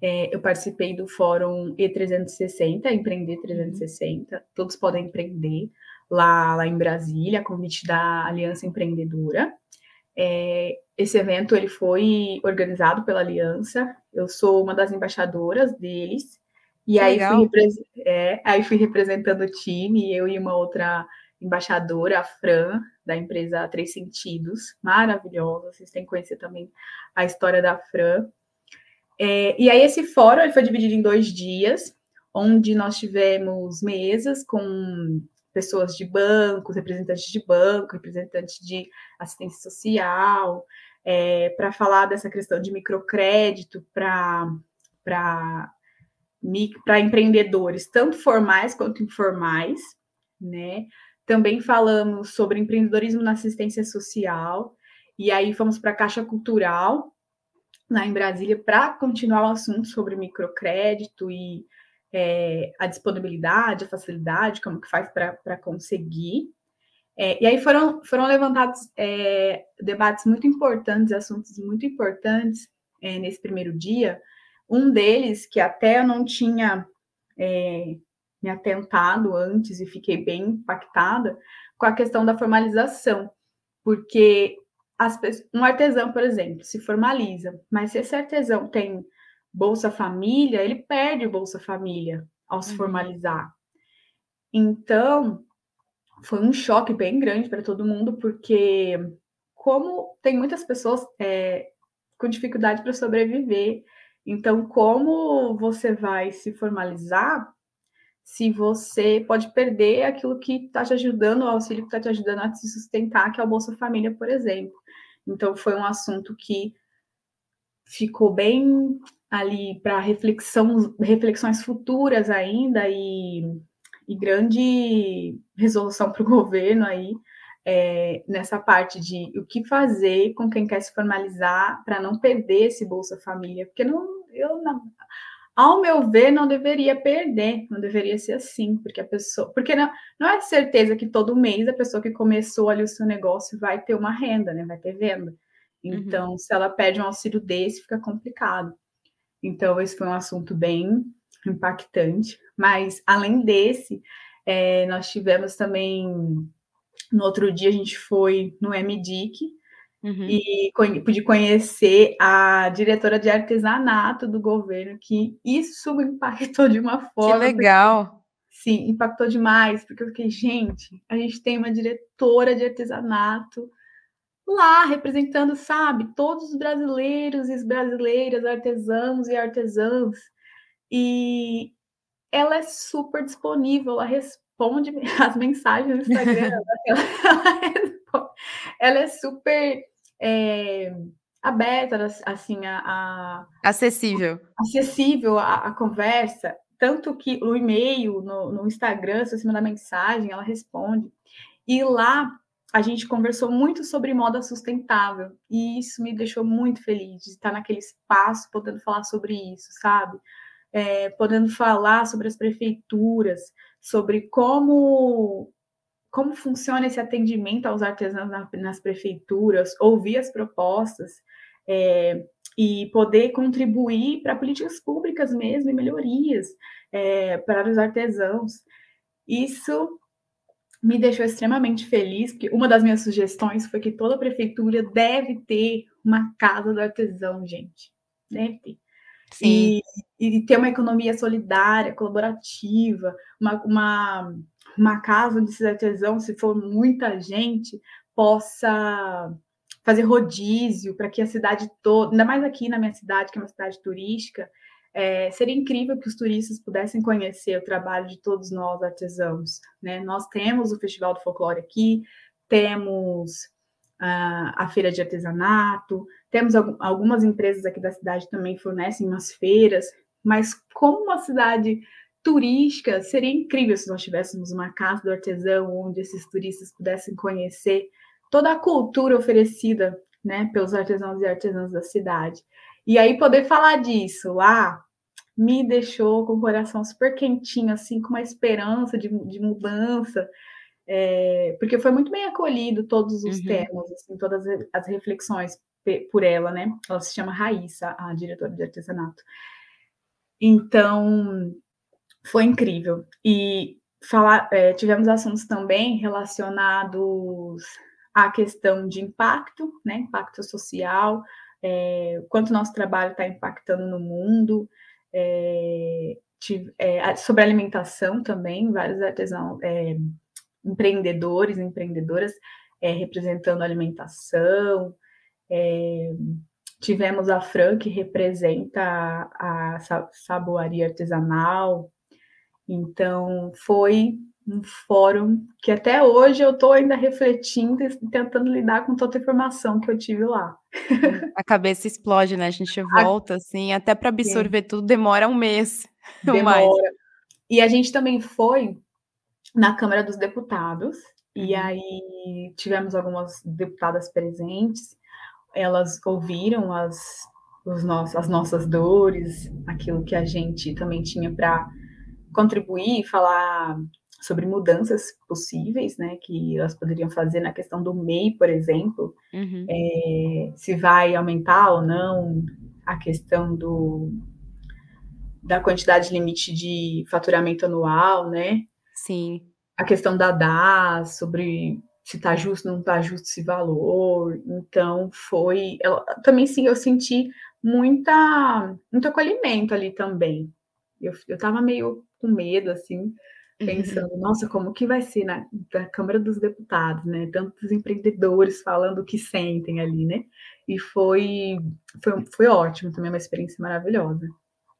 É, eu participei do fórum E360, Empreender 360. Uhum. Todos podem empreender lá, lá em Brasília, convite da Aliança Empreendedora. É, esse evento ele foi organizado pela Aliança. Eu sou uma das embaixadoras deles. E aí fui, é, aí fui, representando o time, eu e uma outra embaixadora, a Fran, da empresa Três Sentidos, maravilhosa, vocês têm que conhecer também a história da Fran. É, e aí esse fórum ele foi dividido em dois dias, onde nós tivemos mesas com pessoas de bancos, representantes de banco, representantes de assistência social, é, para falar dessa questão de microcrédito para para empreendedores, tanto formais quanto informais, né? Também falamos sobre empreendedorismo na assistência social, e aí fomos para a Caixa Cultural, lá em Brasília, para continuar o assunto sobre microcrédito e é, a disponibilidade, a facilidade, como que faz para conseguir. É, e aí foram, foram levantados é, debates muito importantes, assuntos muito importantes é, nesse primeiro dia, um deles, que até eu não tinha é, me atentado antes e fiquei bem impactada, com a questão da formalização. Porque as, um artesão, por exemplo, se formaliza, mas se esse artesão tem Bolsa Família, ele perde Bolsa Família ao se uhum. formalizar. Então, foi um choque bem grande para todo mundo, porque como tem muitas pessoas é, com dificuldade para sobreviver, então, como você vai se formalizar se você pode perder aquilo que está te ajudando, o auxílio que está te ajudando a se sustentar, que é o Bolsa Família, por exemplo. Então, foi um assunto que ficou bem ali para reflexão, reflexões futuras ainda e, e grande resolução para o *laughs* governo aí é, nessa parte de o que fazer com quem quer se formalizar para não perder esse Bolsa Família, porque não, eu não, ao meu ver, não deveria perder, não deveria ser assim, porque a pessoa, porque não, não é certeza que todo mês a pessoa que começou ali o seu negócio vai ter uma renda, né? Vai ter venda. Uhum. Então, uhum. se ela pede um auxílio desse, fica complicado. Então, esse foi um assunto bem impactante. Mas, além desse, é, nós tivemos também. No outro dia, a gente foi no MDIC, Uhum. E pude conhecer a diretora de artesanato do governo, que isso impactou de uma forma.
Que legal!
Porque, sim, impactou demais, porque eu fiquei, gente, a gente tem uma diretora de artesanato lá representando, sabe, todos os brasileiros e as brasileiras, artesãos e artesãs. E ela é super disponível, ela responde *laughs* as mensagens no Instagram. *laughs* ela, ela, ela é super é, aberta, assim, a, a,
acessível,
acessível a, a, conversa, tanto que o e-mail, no, no Instagram, se você mandar mensagem, ela responde. E lá a gente conversou muito sobre moda sustentável, e isso me deixou muito feliz de estar naquele espaço podendo falar sobre isso, sabe? É, podendo falar sobre as prefeituras, sobre como como funciona esse atendimento aos artesãos na, nas prefeituras, ouvir as propostas é, e poder contribuir para políticas públicas mesmo e melhorias é, para os artesãos. Isso me deixou extremamente feliz, porque uma das minhas sugestões foi que toda prefeitura deve ter uma casa do artesão, gente. Deve ter. Sim. E, e ter uma economia solidária, colaborativa, uma, uma uma casa onde esses artesãos, se for muita gente, possa fazer rodízio para que a cidade toda, ainda mais aqui na minha cidade, que é uma cidade turística, é, seria incrível que os turistas pudessem conhecer o trabalho de todos nós artesãos. Né? Nós temos o Festival do Folclore aqui, temos a, a feira de artesanato, temos algumas empresas aqui da cidade também fornecem umas feiras, mas como uma cidade turística, seria incrível se nós tivéssemos uma casa do artesão onde esses turistas pudessem conhecer toda a cultura oferecida né, pelos artesãos e artesãs da cidade. E aí poder falar disso lá me deixou com o coração super quentinho, assim, com uma esperança de, de mudança, é, porque foi muito bem acolhido todos os uhum. temas, assim, todas as reflexões por ela, né? Ela se chama Raíssa, a diretora de artesanato. Então, foi incrível. E falar, é, tivemos assuntos também relacionados à questão de impacto, né? Impacto social, é, quanto nosso trabalho está impactando no mundo, é, tive, é, sobre alimentação também, vários artesãos, é, empreendedores, empreendedoras é, representando alimentação. tivemos a Fran, que representa a, a saboaria artesanal, então, foi um fórum que até hoje eu estou ainda refletindo e tentando lidar com toda a informação que eu tive lá. *laughs*
A cabeça explode, né? A gente volta, assim, até para absorver Sim. tudo demora um mês. *laughs*
Demora. Mais. E a gente também foi na Câmara dos Deputados, uhum. e aí tivemos algumas deputadas presentes, elas ouviram as, os nossos, as nossas dores, aquilo que a gente também tinha para contribuir e falar sobre mudanças possíveis, né, que elas poderiam fazer na questão do MEI, por exemplo, uhum. é, se vai aumentar ou não a questão do da quantidade limite de faturamento anual, né?
Sim.
A questão da DAS, sobre se está justo ou não está justo esse valor. Então, foi. Também sim, eu senti muita, muito acolhimento ali também. Eu, eu tava meio com medo, assim, uhum. pensando, uhum. nossa, como que vai ser na, na Câmara dos Deputados, né? Tantos empreendedores falando o que sentem ali, né? E foi, foi, foi ótimo também, uma experiência maravilhosa.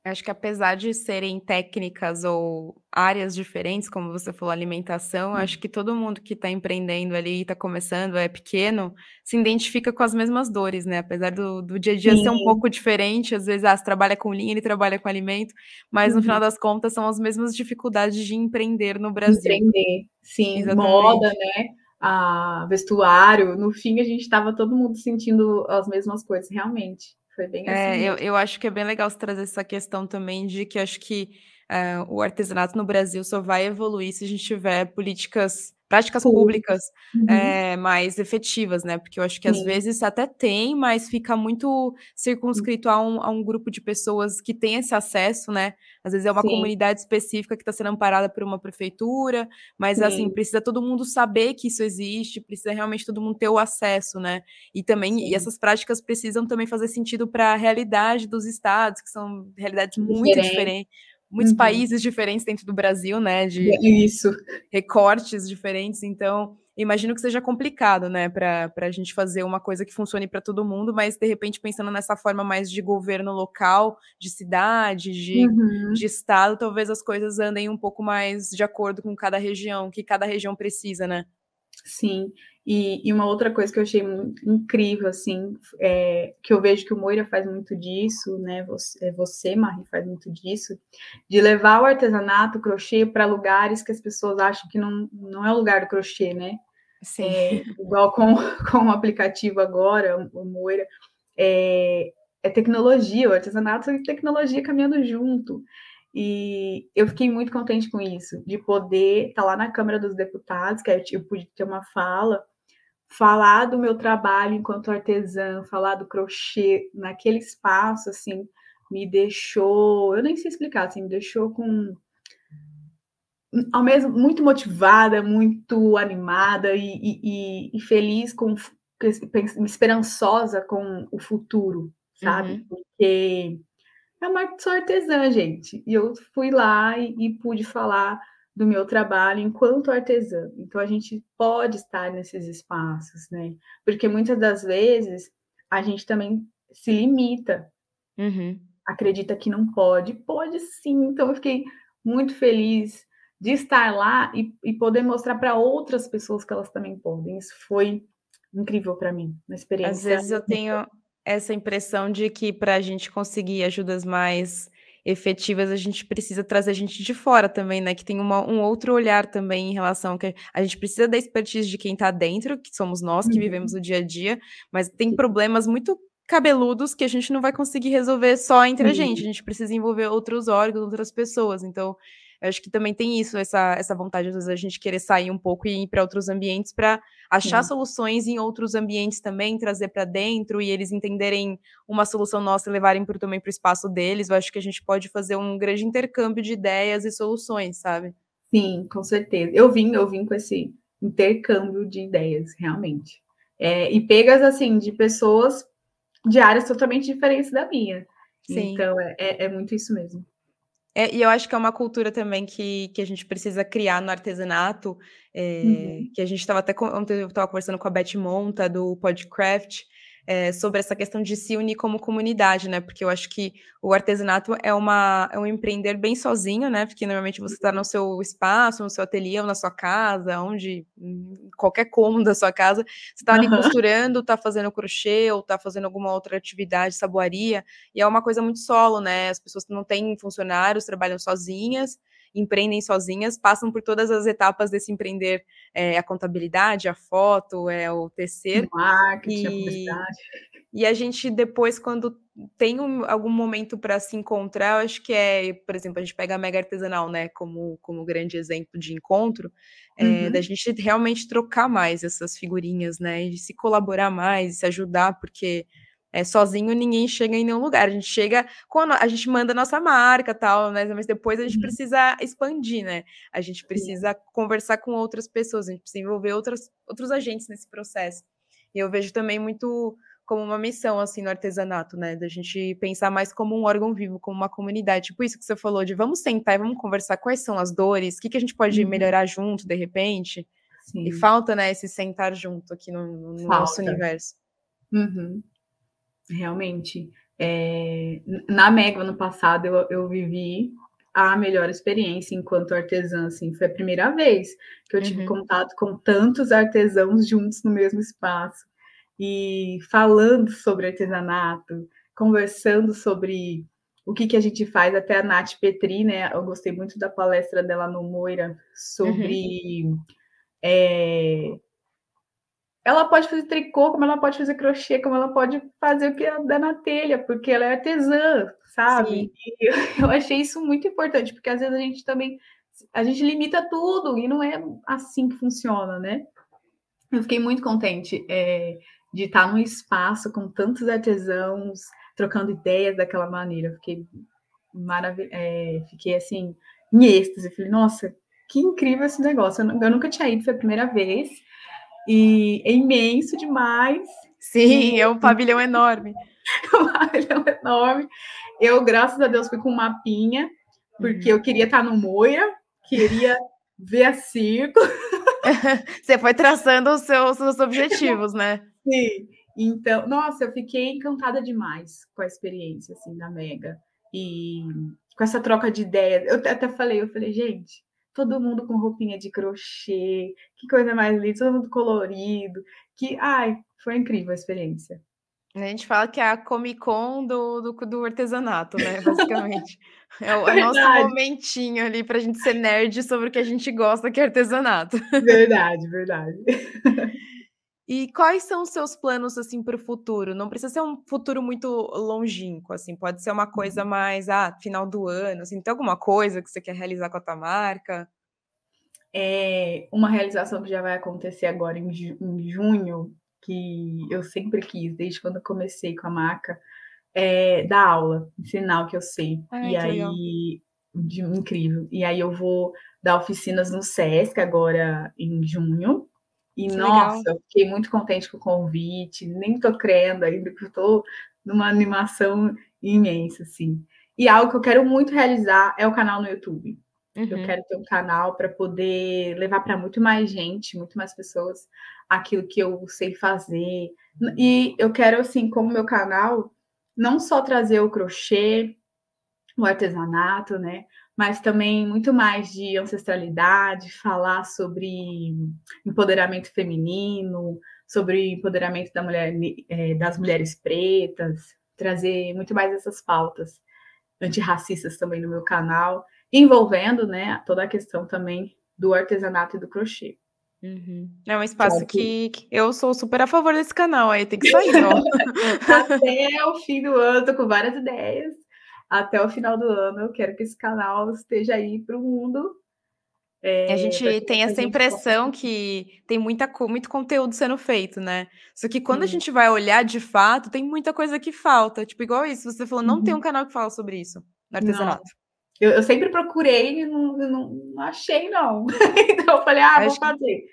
Acho que apesar de serem técnicas ou áreas diferentes, como você falou, alimentação, acho que todo mundo que está empreendendo ali, está começando, é pequeno, se identifica com as mesmas dores, né? Apesar do, do dia a dia Sim. ser um pouco diferente, às vezes, ah, você trabalha com linha, ele trabalha com alimento, mas no final uhum. das contas são as mesmas dificuldades de empreender no Brasil.
Empreender, sim, Exatamente. moda, né? A vestuário, no fim a gente estava todo mundo sentindo as mesmas coisas, realmente. Foi bem
é, assim. É, eu, eu acho que é bem legal você trazer essa questão também de que acho que uh, o artesanato no Brasil só vai evoluir se a gente tiver políticas práticas públicas uhum. é, mais efetivas, né? Porque eu acho que Sim. às vezes até tem, mas fica muito circunscrito a um, a um, grupo de pessoas que tem esse acesso, né? Às vezes é uma Sim. comunidade específica que está sendo amparada por uma prefeitura, mas assim, Sim. precisa todo mundo saber que isso existe, precisa realmente todo mundo ter o acesso, né? E também, e essas práticas precisam também fazer sentido para a realidade dos estados, que são realidades muito Diferente. Muitos uhum. países diferentes dentro do Brasil, né? De
Isso.
recortes diferentes. Então, imagino que seja complicado, né, para a gente fazer uma coisa que funcione para todo mundo, mas de repente pensando nessa forma mais de governo local, de cidade, de, uhum. de estado, talvez as coisas andem um pouco mais de acordo com cada região, que cada região precisa, né?
Sim, e, e, uma outra coisa que eu achei incrível, assim, é, que eu vejo que o Moira faz muito disso, né? Você, é, você, Marie, faz muito disso, de levar o artesanato, o crochê, para lugares que as pessoas acham que não, não é o lugar do crochê, né? Sim. É, igual *laughs* com, com o aplicativo agora, o Moira, é, é tecnologia, o artesanato e tecnologia caminhando junto. E eu fiquei muito contente com isso, de poder estar tá lá na Câmara dos Deputados, que eu pude ter uma fala, falar do meu trabalho enquanto artesã, falar do crochê naquele espaço, assim, me deixou, eu nem sei explicar, assim, me deixou com ao mesmo muito motivada, muito animada e, e, e feliz com esperançosa com o futuro, sabe? Uhum. Porque é uma sou artesã, gente, e eu fui lá e, e pude falar do meu trabalho enquanto artesã. Então a gente pode estar nesses espaços, né? Porque muitas das vezes a gente também se limita, uhum. acredita que não pode, pode sim. Então eu fiquei muito feliz de estar lá e, e poder mostrar para outras pessoas que elas também podem. Isso foi incrível para mim, uma experiência.
Às vezes eu tenho essa impressão de que para a gente conseguir ajudas mais efetivas, a gente precisa trazer gente de fora também, né? Que tem uma, um outro olhar também em relação que a gente precisa da expertise de quem está dentro, que somos nós que uhum. vivemos o dia a dia, mas tem problemas muito cabeludos que a gente não vai conseguir resolver só entre uhum. a gente. A gente precisa envolver outros órgãos, outras pessoas. Então, eu acho que também tem isso, essa, essa vontade, às vezes, a gente querer sair um pouco e ir para outros ambientes para achar Sim. soluções em outros ambientes também, trazer para dentro e eles entenderem uma solução nossa e levarem pro, também para o espaço deles. Eu acho que a gente pode fazer um grande intercâmbio de ideias e soluções, sabe?
Sim, com certeza. Eu vim, eu vim com esse intercâmbio de ideias, realmente. É, e pegas, assim, de pessoas de áreas totalmente diferentes da minha. Sim. Então, é, é, é muito isso mesmo.
É, e eu acho que é uma cultura também que, que a gente precisa criar no artesanato, é, uhum. que a gente estava até, ontem eu estava conversando com a Beth Monta, do Podcraft, é, sobre essa questão de se unir como comunidade, né? Porque eu acho que o artesanato é, uma, é um empreender bem sozinho, né? Porque normalmente você está no seu espaço, no seu ateliê ou na sua casa, onde, qualquer cômodo da sua casa, você está ali uhum. costurando, está fazendo crochê ou está fazendo alguma outra atividade, saboaria, e é uma coisa muito solo, né? As pessoas não têm funcionários, trabalham sozinhas, empreendem sozinhas, passam por todas as etapas desse empreender, é, a contabilidade, a foto, é o tecer.
Marketing,
e, a e a gente depois, quando tem um, algum momento para se encontrar, eu acho que é, por exemplo, a gente pega a Mega Artesanal, né, como, como grande exemplo de encontro, é, uhum. da gente realmente trocar mais essas figurinhas, né, e de se colaborar mais, se ajudar, porque é, sozinho ninguém chega em nenhum lugar. A gente chega quando a gente manda a nossa marca, tal, né? Mas depois a gente uhum. precisa expandir, né? A gente precisa Sim. conversar com outras pessoas, a gente precisa envolver outras, outros agentes nesse processo. E eu vejo também muito como uma missão, assim, no artesanato, né? Da gente pensar mais como um órgão vivo, como uma comunidade. Tipo isso que você falou, de vamos sentar e vamos conversar quais são as dores, o que, que a gente pode uhum. melhorar junto, de repente. Sim. E falta, né, esse sentar junto aqui no, no nosso universo.
Uhum realmente. É, na Mega, ano passado, eu, eu vivi a melhor experiência enquanto artesã, assim, foi a primeira vez que eu tive uhum. contato com tantos artesãos juntos no mesmo espaço e falando sobre artesanato, conversando sobre o que, que a gente faz, até a Nath Petri, né? Eu gostei muito da palestra dela no Moira sobre. Uhum. É... Ela pode fazer tricô, como ela pode fazer crochê, como ela pode fazer o que ela dá na telha, porque ela é artesã, sabe? *laughs* eu achei isso muito importante, porque às vezes a gente também a gente limita tudo e não é assim que funciona, né? Eu fiquei muito contente é, de estar num espaço com tantos artesãos, trocando ideias daquela maneira. Fiquei maravilhosa, é, fiquei assim, em êxtase. Falei, nossa, que incrível esse negócio. Eu, eu, nunca tinha ido, foi a primeira vez. E é imenso demais.
Sim, e... é um pavilhão enorme. *laughs*
um pavilhão enorme. Eu, graças a Deus, fui com um mapinha, porque uhum. eu queria estar no Moira, queria ver a circo. *laughs*
Você foi traçando os seus, seus objetivos, né?
Sim. Então, nossa, eu fiquei encantada demais com a experiência assim da Mega e com essa troca de ideias. Eu até falei, eu falei, gente, todo mundo com roupinha de crochê, que coisa mais linda, todo mundo colorido, que ai, foi incrível a experiência.
A gente fala que é a Comic Con do, do, do artesanato, né? Basicamente. *laughs* É o, é nosso momentinho ali para a gente ser nerd sobre o que a gente gosta, que é artesanato.
Verdade, verdade. *laughs*
E quais são os seus planos, assim, para o futuro? Não precisa ser um futuro muito longínquo, assim, pode ser uma coisa uhum. mais, ah, final do ano, assim, tem alguma coisa que você quer realizar com a tua marca?
É uma realização que já vai acontecer agora em, junho, que eu sempre quis, desde quando eu comecei com a marca, é dar aula, ensinar o que eu sei. Ai, e aí, de, incrível. E aí eu vou dar oficinas no SESC agora em junho, e que nossa, legal. eu fiquei muito contente com o convite, nem tô crendo ainda que eu tô numa animação imensa, assim. E algo que eu quero muito realizar é o canal no YouTube. Uhum. Eu quero ter um canal para poder levar para muito mais gente, muito mais pessoas, aquilo que eu sei fazer. E eu quero, assim, como meu canal, não só trazer o crochê, o artesanato, né? Mas também muito mais de ancestralidade, falar sobre empoderamento feminino, sobre empoderamento da mulher, é, das mulheres pretas, trazer muito mais essas pautas antirracistas também no meu canal, envolvendo né, toda a questão também do artesanato e do crochê.
Uhum. É um espaço que, que, eu sou super a favor desse canal, aí tem que sair, ó. *laughs*
Até o fim do ano, tô com várias ideias até o final do ano eu quero que esse canal esteja aí para o mundo.
É, a gente tem essa impressão que tem muita, muito conteúdo sendo feito, né? Só que quando Sim. a gente vai olhar de fato, tem muita coisa que falta. Tipo, igual isso, você falou, não uhum. tem um canal que fala sobre isso no artesanato. Não.
Eu, eu sempre procurei e não, não, não, achei, não. *laughs* então eu falei, ah, vou fazer.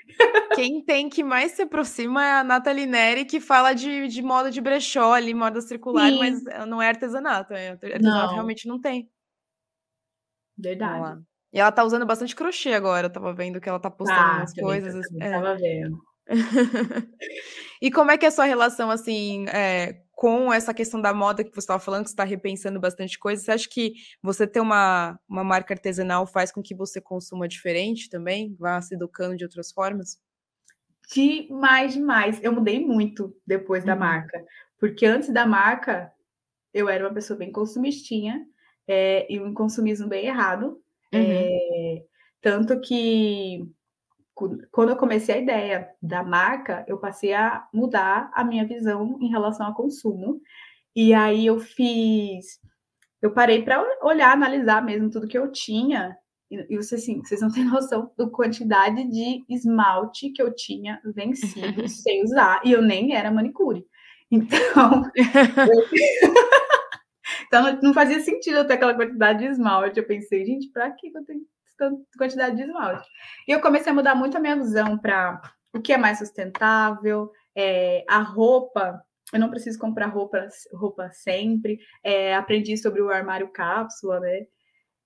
Quem tem que mais se aproxima é a Nathalie Neri, que fala de, de moda de brechó ali, moda circular, Sim. mas não é artesanato. É, artesanato não. realmente não tem.
Verdade.
E ela tá usando bastante crochê agora, eu tava vendo que ela tá postando ah, umas coisas.
Assim, é. Tava vendo.
E como é que é a sua relação, assim, é, com essa questão da moda que você estava falando, que você está repensando bastante coisa, você acha que você ter uma, uma marca artesanal faz com que você consuma diferente também? Vá se educando de outras formas?
Demais, demais. Eu mudei muito depois uhum. da marca. Porque antes da marca, eu era uma pessoa bem consumistinha é, e um consumismo bem errado. Uhum. É, tanto que quando eu comecei a ideia da marca, eu passei a mudar a minha visão em relação ao consumo. E aí eu fiz, eu parei para olhar, analisar mesmo tudo que eu tinha. E, e você, assim, vocês não têm *laughs* noção da quantidade de esmalte que eu tinha vencido *laughs* sem usar. E eu nem era manicure. Então, *laughs* eu... então não fazia sentido eu ter aquela quantidade de esmalte. Eu pensei, gente, para que eu tenho quantidade de esmalte. E eu comecei a mudar muito a minha visão para o que é mais sustentável, é, a roupa. Eu não preciso comprar roupa, roupa sempre. É, aprendi sobre o armário cápsula, né?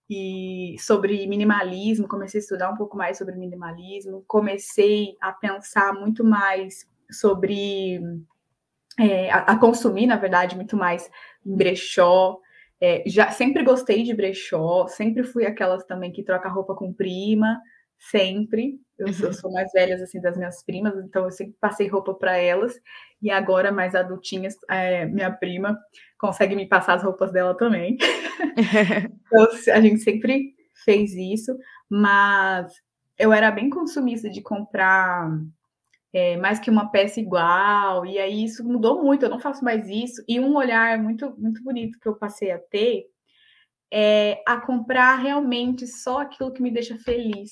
E sobre minimalismo. Comecei a estudar um pouco mais sobre minimalismo. Comecei a pensar muito mais sobre é, a, a, consumir, na verdade, muito mais brechó. É, já sempre gostei de brechó, sempre fui aquelas também que troca roupa com prima, sempre. Eu, eu uhum. sou mais velha assim das minhas primas, então eu sempre passei roupa para elas. E agora, mais adultinhas, é, minha prima consegue me passar as roupas dela também. *laughs* então, a gente sempre fez isso, mas eu era bem consumista de comprar é, mais que uma peça igual, e aí isso mudou muito, eu não faço mais isso, e um olhar muito, muito bonito que eu passei a ter é a comprar realmente só aquilo que me deixa feliz,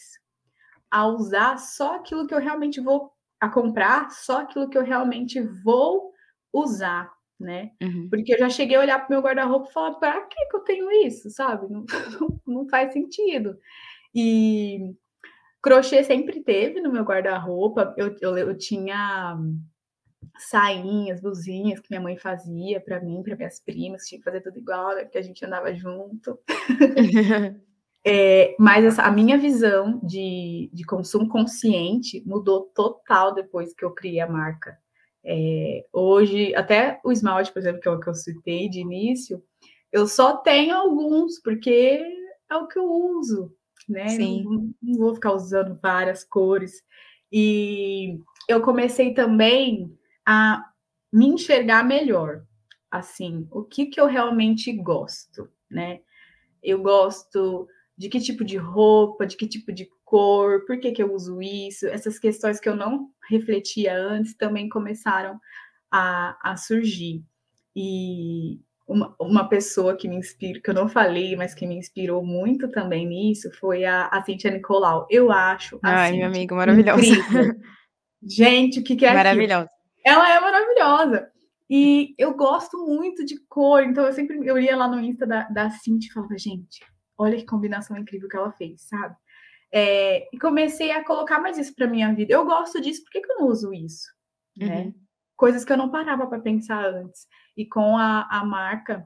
a usar só aquilo que eu realmente vou a comprar, só aquilo que eu realmente vou usar, né? Uhum. Porque eu já cheguei a olhar para o meu guarda-roupa e falar, para que, que eu tenho isso, sabe? Não, *laughs* não faz sentido. E Crochê sempre teve no meu guarda-roupa. Eu, eu, eu, tinha sainhas, blusinhas que minha mãe fazia para mim, para minhas primas, tinha que fazer tudo igual, né, porque a gente andava junto. *laughs* é, mas essa, a minha visão de, de consumo consciente mudou total depois que eu criei a marca. É, hoje, até o esmalte, por exemplo, que é o que eu citei de início, eu só tenho alguns, porque é o que eu uso né? Sim. Não, não vou ficar usando várias cores. E eu comecei também a me enxergar melhor. Assim, o que, que eu realmente gosto, né? Eu gosto de que tipo de roupa, de que tipo de cor, por que, que eu uso isso, essas questões que eu não refletia antes também começaram a, a surgir. E uma, uma pessoa que me inspira, que eu não falei, mas que me inspirou muito também nisso, foi a, a Cintia Nicolau. Eu acho.
Ai, minha amiga, maravilhosa.
Gente, o que, que é
Maravilhosa.
Ela é maravilhosa. E eu gosto muito de cor, então eu sempre eu ia lá no Insta da, da Cintia e falava, gente, olha que combinação incrível que ela fez, sabe? É, e comecei a colocar mais isso para minha vida. Eu gosto disso, por que, que eu não uso isso? Né? Uhum. Né? Coisas que eu não parava para pensar antes. E com a, a marca,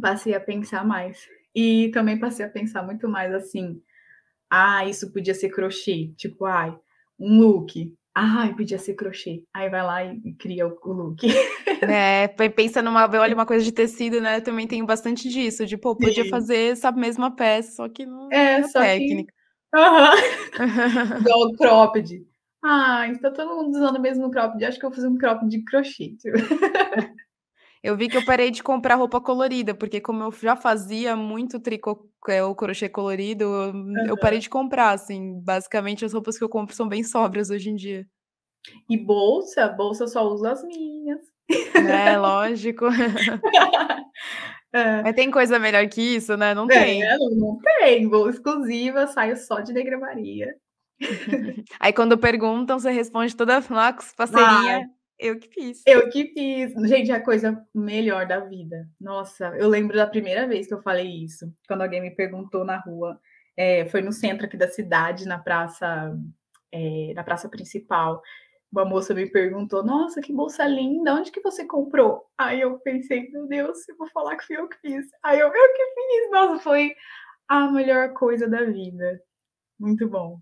passei a pensar mais. E também passei a pensar muito mais assim: ah, isso podia ser crochê. Tipo, ai, um look. Ai, podia ser crochê. Aí vai lá e cria o, o look. *laughs*
É, pensa numa, olha uma coisa de tecido, né? Eu também tenho bastante disso, de pô, podia Sim. fazer essa mesma peça, só que não é, só técnica.
Que... Uhum. *laughs* Igual cropped. Ah, está todo mundo usando o mesmo cropped. Acho que eu vou fazer um cropped de crochê. Tipo. *laughs*
Eu vi que eu parei de comprar roupa colorida, porque como eu já fazia muito tricô, é, o crochê colorido, uhum. eu parei de comprar, assim. Basicamente, as roupas que eu compro são bem sóbrias hoje em dia.
E bolsa? Bolsa só uso as minhas.
É, lógico. *laughs* é. Mas tem coisa melhor que isso, né? Não tem.
É, não, não tem. Vou exclusiva, saio só de Negra Maria. *laughs*
Aí quando perguntam, você responde toda parceirinha. Ah, eu que fiz.
Eu que fiz. Gente, é a coisa melhor da vida. Nossa, eu lembro da primeira vez que eu falei isso, quando alguém me perguntou na rua. É, foi no centro aqui da cidade, na praça, é, na praça principal. Uma moça me perguntou: Nossa, que bolsa linda, onde que você comprou? Aí eu pensei: Meu Deus, eu vou falar que fui eu que fiz. Aí eu, eu que fiz. Nossa, foi a melhor coisa da vida. Muito bom.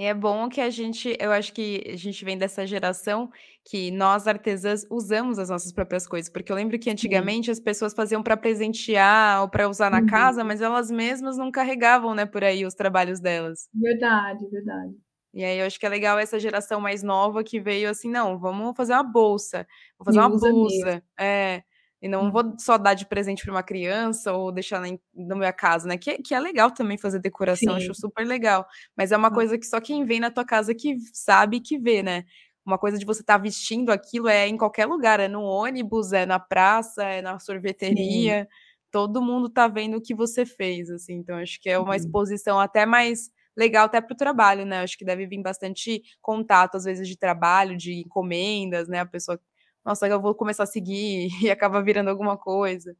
E é bom que a gente, eu acho que a gente vem dessa geração que nós artesãs usamos as nossas próprias coisas, porque eu lembro que antigamente Sim. as pessoas faziam para presentear ou para usar na uhum. casa, mas elas mesmas não carregavam, né, por aí os trabalhos delas.
Verdade, verdade.
E aí eu acho que é legal essa geração mais nova que veio assim, não, vamos fazer uma bolsa, vou fazer uma blusa. É. E não uhum. vou só dar de presente para uma criança ou deixar na, na minha casa, né? Que, que é legal também fazer decoração, Sim. acho super legal. Mas é uma coisa que só quem vem na tua casa que sabe que vê, né? Uma coisa de você estar tá vestindo aquilo é em qualquer lugar, é no ônibus, é na praça, é na sorveteria. Sim. Todo mundo tá vendo o que você fez, assim. Então, acho que é uma exposição até mais legal até para o trabalho, né? Acho que deve vir bastante contato, às vezes, de trabalho, de encomendas, né? A pessoa nossa, eu vou começar a seguir *laughs* e acaba virando alguma coisa.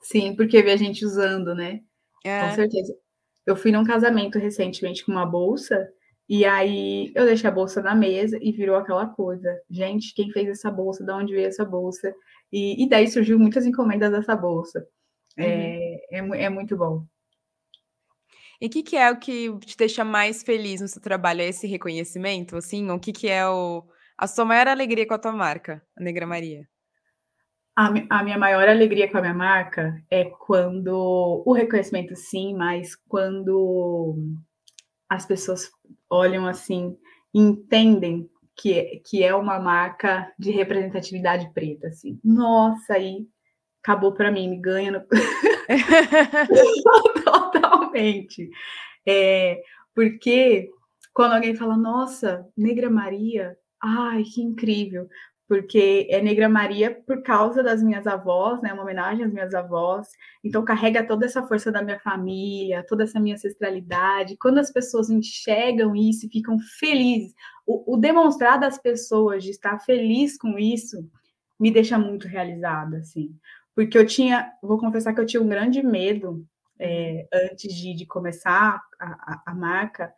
Sim, porque vê a gente usando, né? É. Com certeza. Eu fui num casamento recentemente com uma bolsa, e aí eu deixei a bolsa na mesa e virou aquela coisa. Gente, quem fez essa bolsa? De onde veio essa bolsa? E, e daí surgiu muitas encomendas dessa bolsa. É, uhum. É, é, é muito bom.
E o que, que, é o que te deixa mais feliz no seu trabalho? É esse reconhecimento, assim? O que, que é o, a sua maior alegria com a tua marca, a Negra Maria?
A, a, minha maior alegria com a minha marca é quando o reconhecimento, sim, mas quando as pessoas olham assim, entendem que, é, que é uma marca de representatividade preta, assim. Nossa, aí acabou para mim, me ganha no... *laughs* *laughs* totalmente. É, porque quando alguém fala, nossa, Negra Maria, ai, que incrível porque é Negra Maria por causa das minhas avós, né? Uma homenagem às minhas avós. Então carrega toda essa força da minha família, toda essa minha ancestralidade. Quando as pessoas enxergam isso e ficam felizes, o, o demonstrar das pessoas de estar feliz com isso me deixa muito realizada, assim. Porque eu tinha, vou confessar que eu tinha um grande medo é, antes de, de começar a, a, a, marca,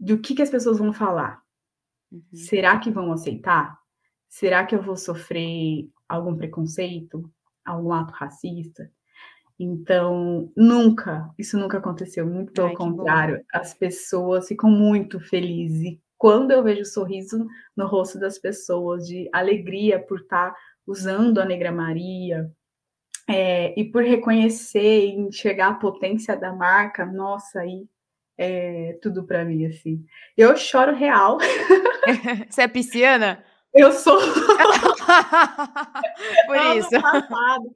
do que, que as pessoas vão falar. Uhum. Será que vão aceitar? Será que eu vou sofrer algum preconceito, algum ato racista? Então, nunca, isso nunca aconteceu, muito pelo Ai, contrário, as pessoas ficam muito felizes. E quando eu vejo o sorriso no rosto das pessoas, de alegria por estar usando a Negra Maria, é, e por reconhecer e enxergar a potência da marca, nossa, aí é tudo para mim, assim. Eu choro real. *laughs*
Você é pisciana?
Eu sou. *laughs*
Por ano isso.
Passado,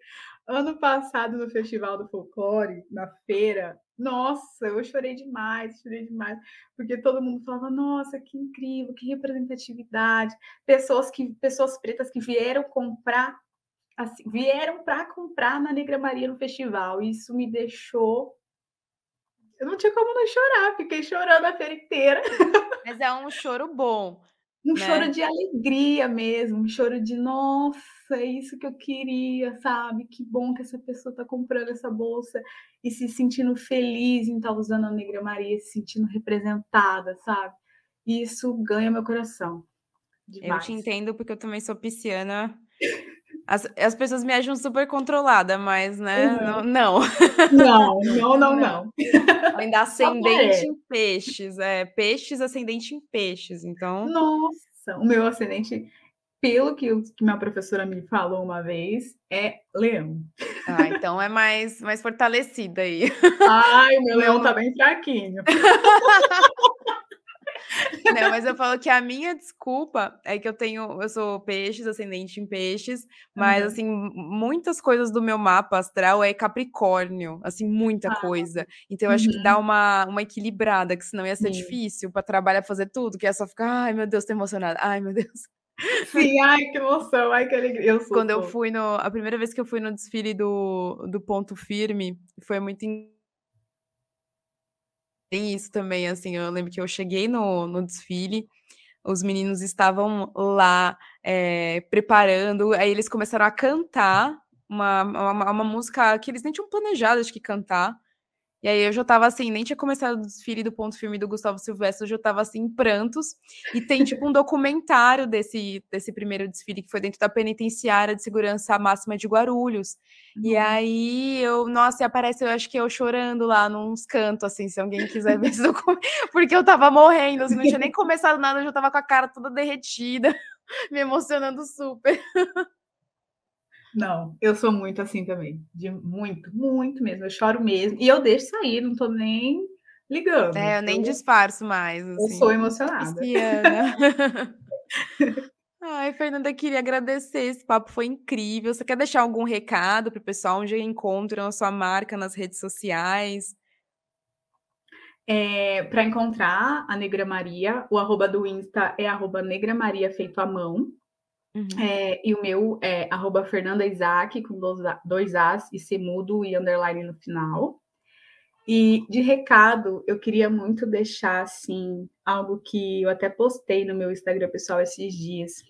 ano passado, no Festival do Folclore, na feira, nossa, eu chorei demais, chorei demais, porque todo mundo falava, nossa, que incrível, que representatividade. Pessoas que pessoas pretas que vieram comprar, assim, vieram para comprar na Negra Maria no festival. Isso me deixou. Eu não tinha como não chorar, fiquei chorando a feira inteira.
Mas é um choro bom.
Um né? choro de alegria mesmo, um choro de nossa, é isso que eu queria, sabe? Que bom que essa pessoa está comprando essa bolsa e se sentindo feliz em estar tá usando a Negra Maria, se sentindo representada, sabe? Isso ganha meu coração.
Demais. Eu te entendo porque eu também sou pisciana. As, as pessoas me acham super controlada, mas, né? Uhum. Não,
não. Não, *laughs* não, não,
Ainda *laughs* ascendente em peixes, é. Peixes ascendente em peixes, então.
Nossa, o meu ascendente, pelo que, que minha professora me falou uma vez, é leão.
Ah, então é mais, mais fortalecida aí.
Ai, meu leão tá bem fraquinho. *laughs*
Não, mas eu falo que a minha desculpa é que eu tenho, eu sou peixes, ascendente em peixes, mas uhum. assim, muitas coisas do meu mapa astral é Capricórnio, assim, muita ah. coisa. Então eu uhum. acho que dá uhum. uma, uma equilibrada, que senão ia ser Sim. difícil para trabalhar fazer tudo, que é só ficar, ai meu Deus, tô emocionada. Ai, meu Deus.
Sim, ai, que emoção, ai, que alegria. Eu
Quando eu fui no. A primeira vez que eu fui no desfile do, do Ponto Firme, foi muito tem isso também, assim, eu lembro que eu cheguei no, no desfile, os meninos estavam lá é, preparando, aí eles começaram a cantar uma, uma, uma, música que eles nem tinham planejado de que cantar, e aí eu já tava assim, nem tinha começado o desfile do ponto filme do Gustavo Silvestre, eu já tava assim, em prantos. E tem tipo um documentário desse, desse primeiro desfile que foi dentro da penitenciária de segurança máxima de Guarulhos. Uhum. E aí eu, nossa, e aparece, eu acho que eu chorando lá nos cantos, assim, se alguém quiser ver esse documento, *laughs* porque eu tava morrendo, assim, não tinha nem começado nada, eu já tava com a cara toda derretida, *laughs* me emocionando super.
Não, eu sou muito assim também. De muito, muito mesmo. Eu choro mesmo. E eu deixo sair, não tô nem ligando.
É, eu nem disfarço mais.
Assim. Eu sou emocionada. *laughs*
Ai, Fernanda, queria agradecer. Esse papo foi incrível. Você quer deixar algum recado para o pessoal onde encontram a sua marca nas redes sociais?
É, para encontrar a Negra Maria, o arroba do Insta é arroba Negra Maria feito à mão. Uhum. É, e o meu é arroba Fernanda Isaac, com dois, dois As e semudo e underline no final. E de recado, eu queria muito deixar assim algo que eu até postei no meu Instagram pessoal esses dias,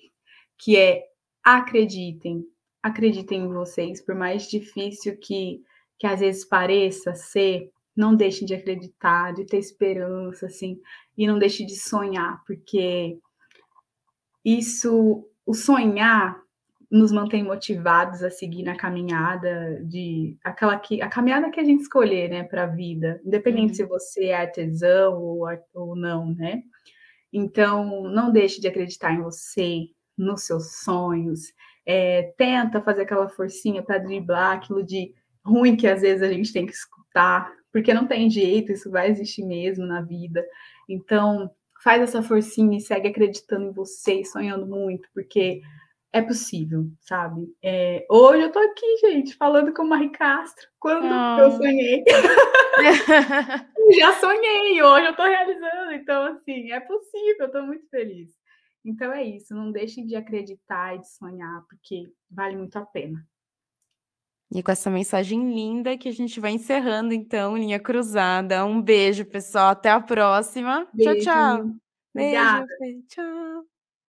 que é acreditem, acreditem em vocês, por mais difícil que, que às vezes pareça ser, não deixem de acreditar, de ter esperança, assim, e não deixem de sonhar, porque isso o sonhar nos mantém motivados a seguir na caminhada de aquela que a caminhada que a gente escolher, né, para a vida, independente uhum. se você é artesão ou, ou não, né? Então, não deixe de acreditar em você, nos seus sonhos. É, tenta fazer aquela forcinha para driblar aquilo de ruim que às vezes a gente tem que escutar, porque não tem jeito, isso vai existir mesmo na vida. Então, faz essa forcinha e segue acreditando em você, sonhando muito, porque é possível, sabe? É, hoje eu tô aqui, gente, falando com o Marie Castro. Quando oh. eu sonhei? *laughs* *laughs* Já sonhei, hoje eu tô realizando. Então, assim, é possível, eu tô muito feliz. Então é isso, não deixem de acreditar e de sonhar, porque vale muito a pena.
E com essa mensagem linda que a gente vai encerrando, então, linha cruzada. Um beijo, pessoal. Até a próxima. Beijo. Tchau, tchau.
Beijo,
Tchau.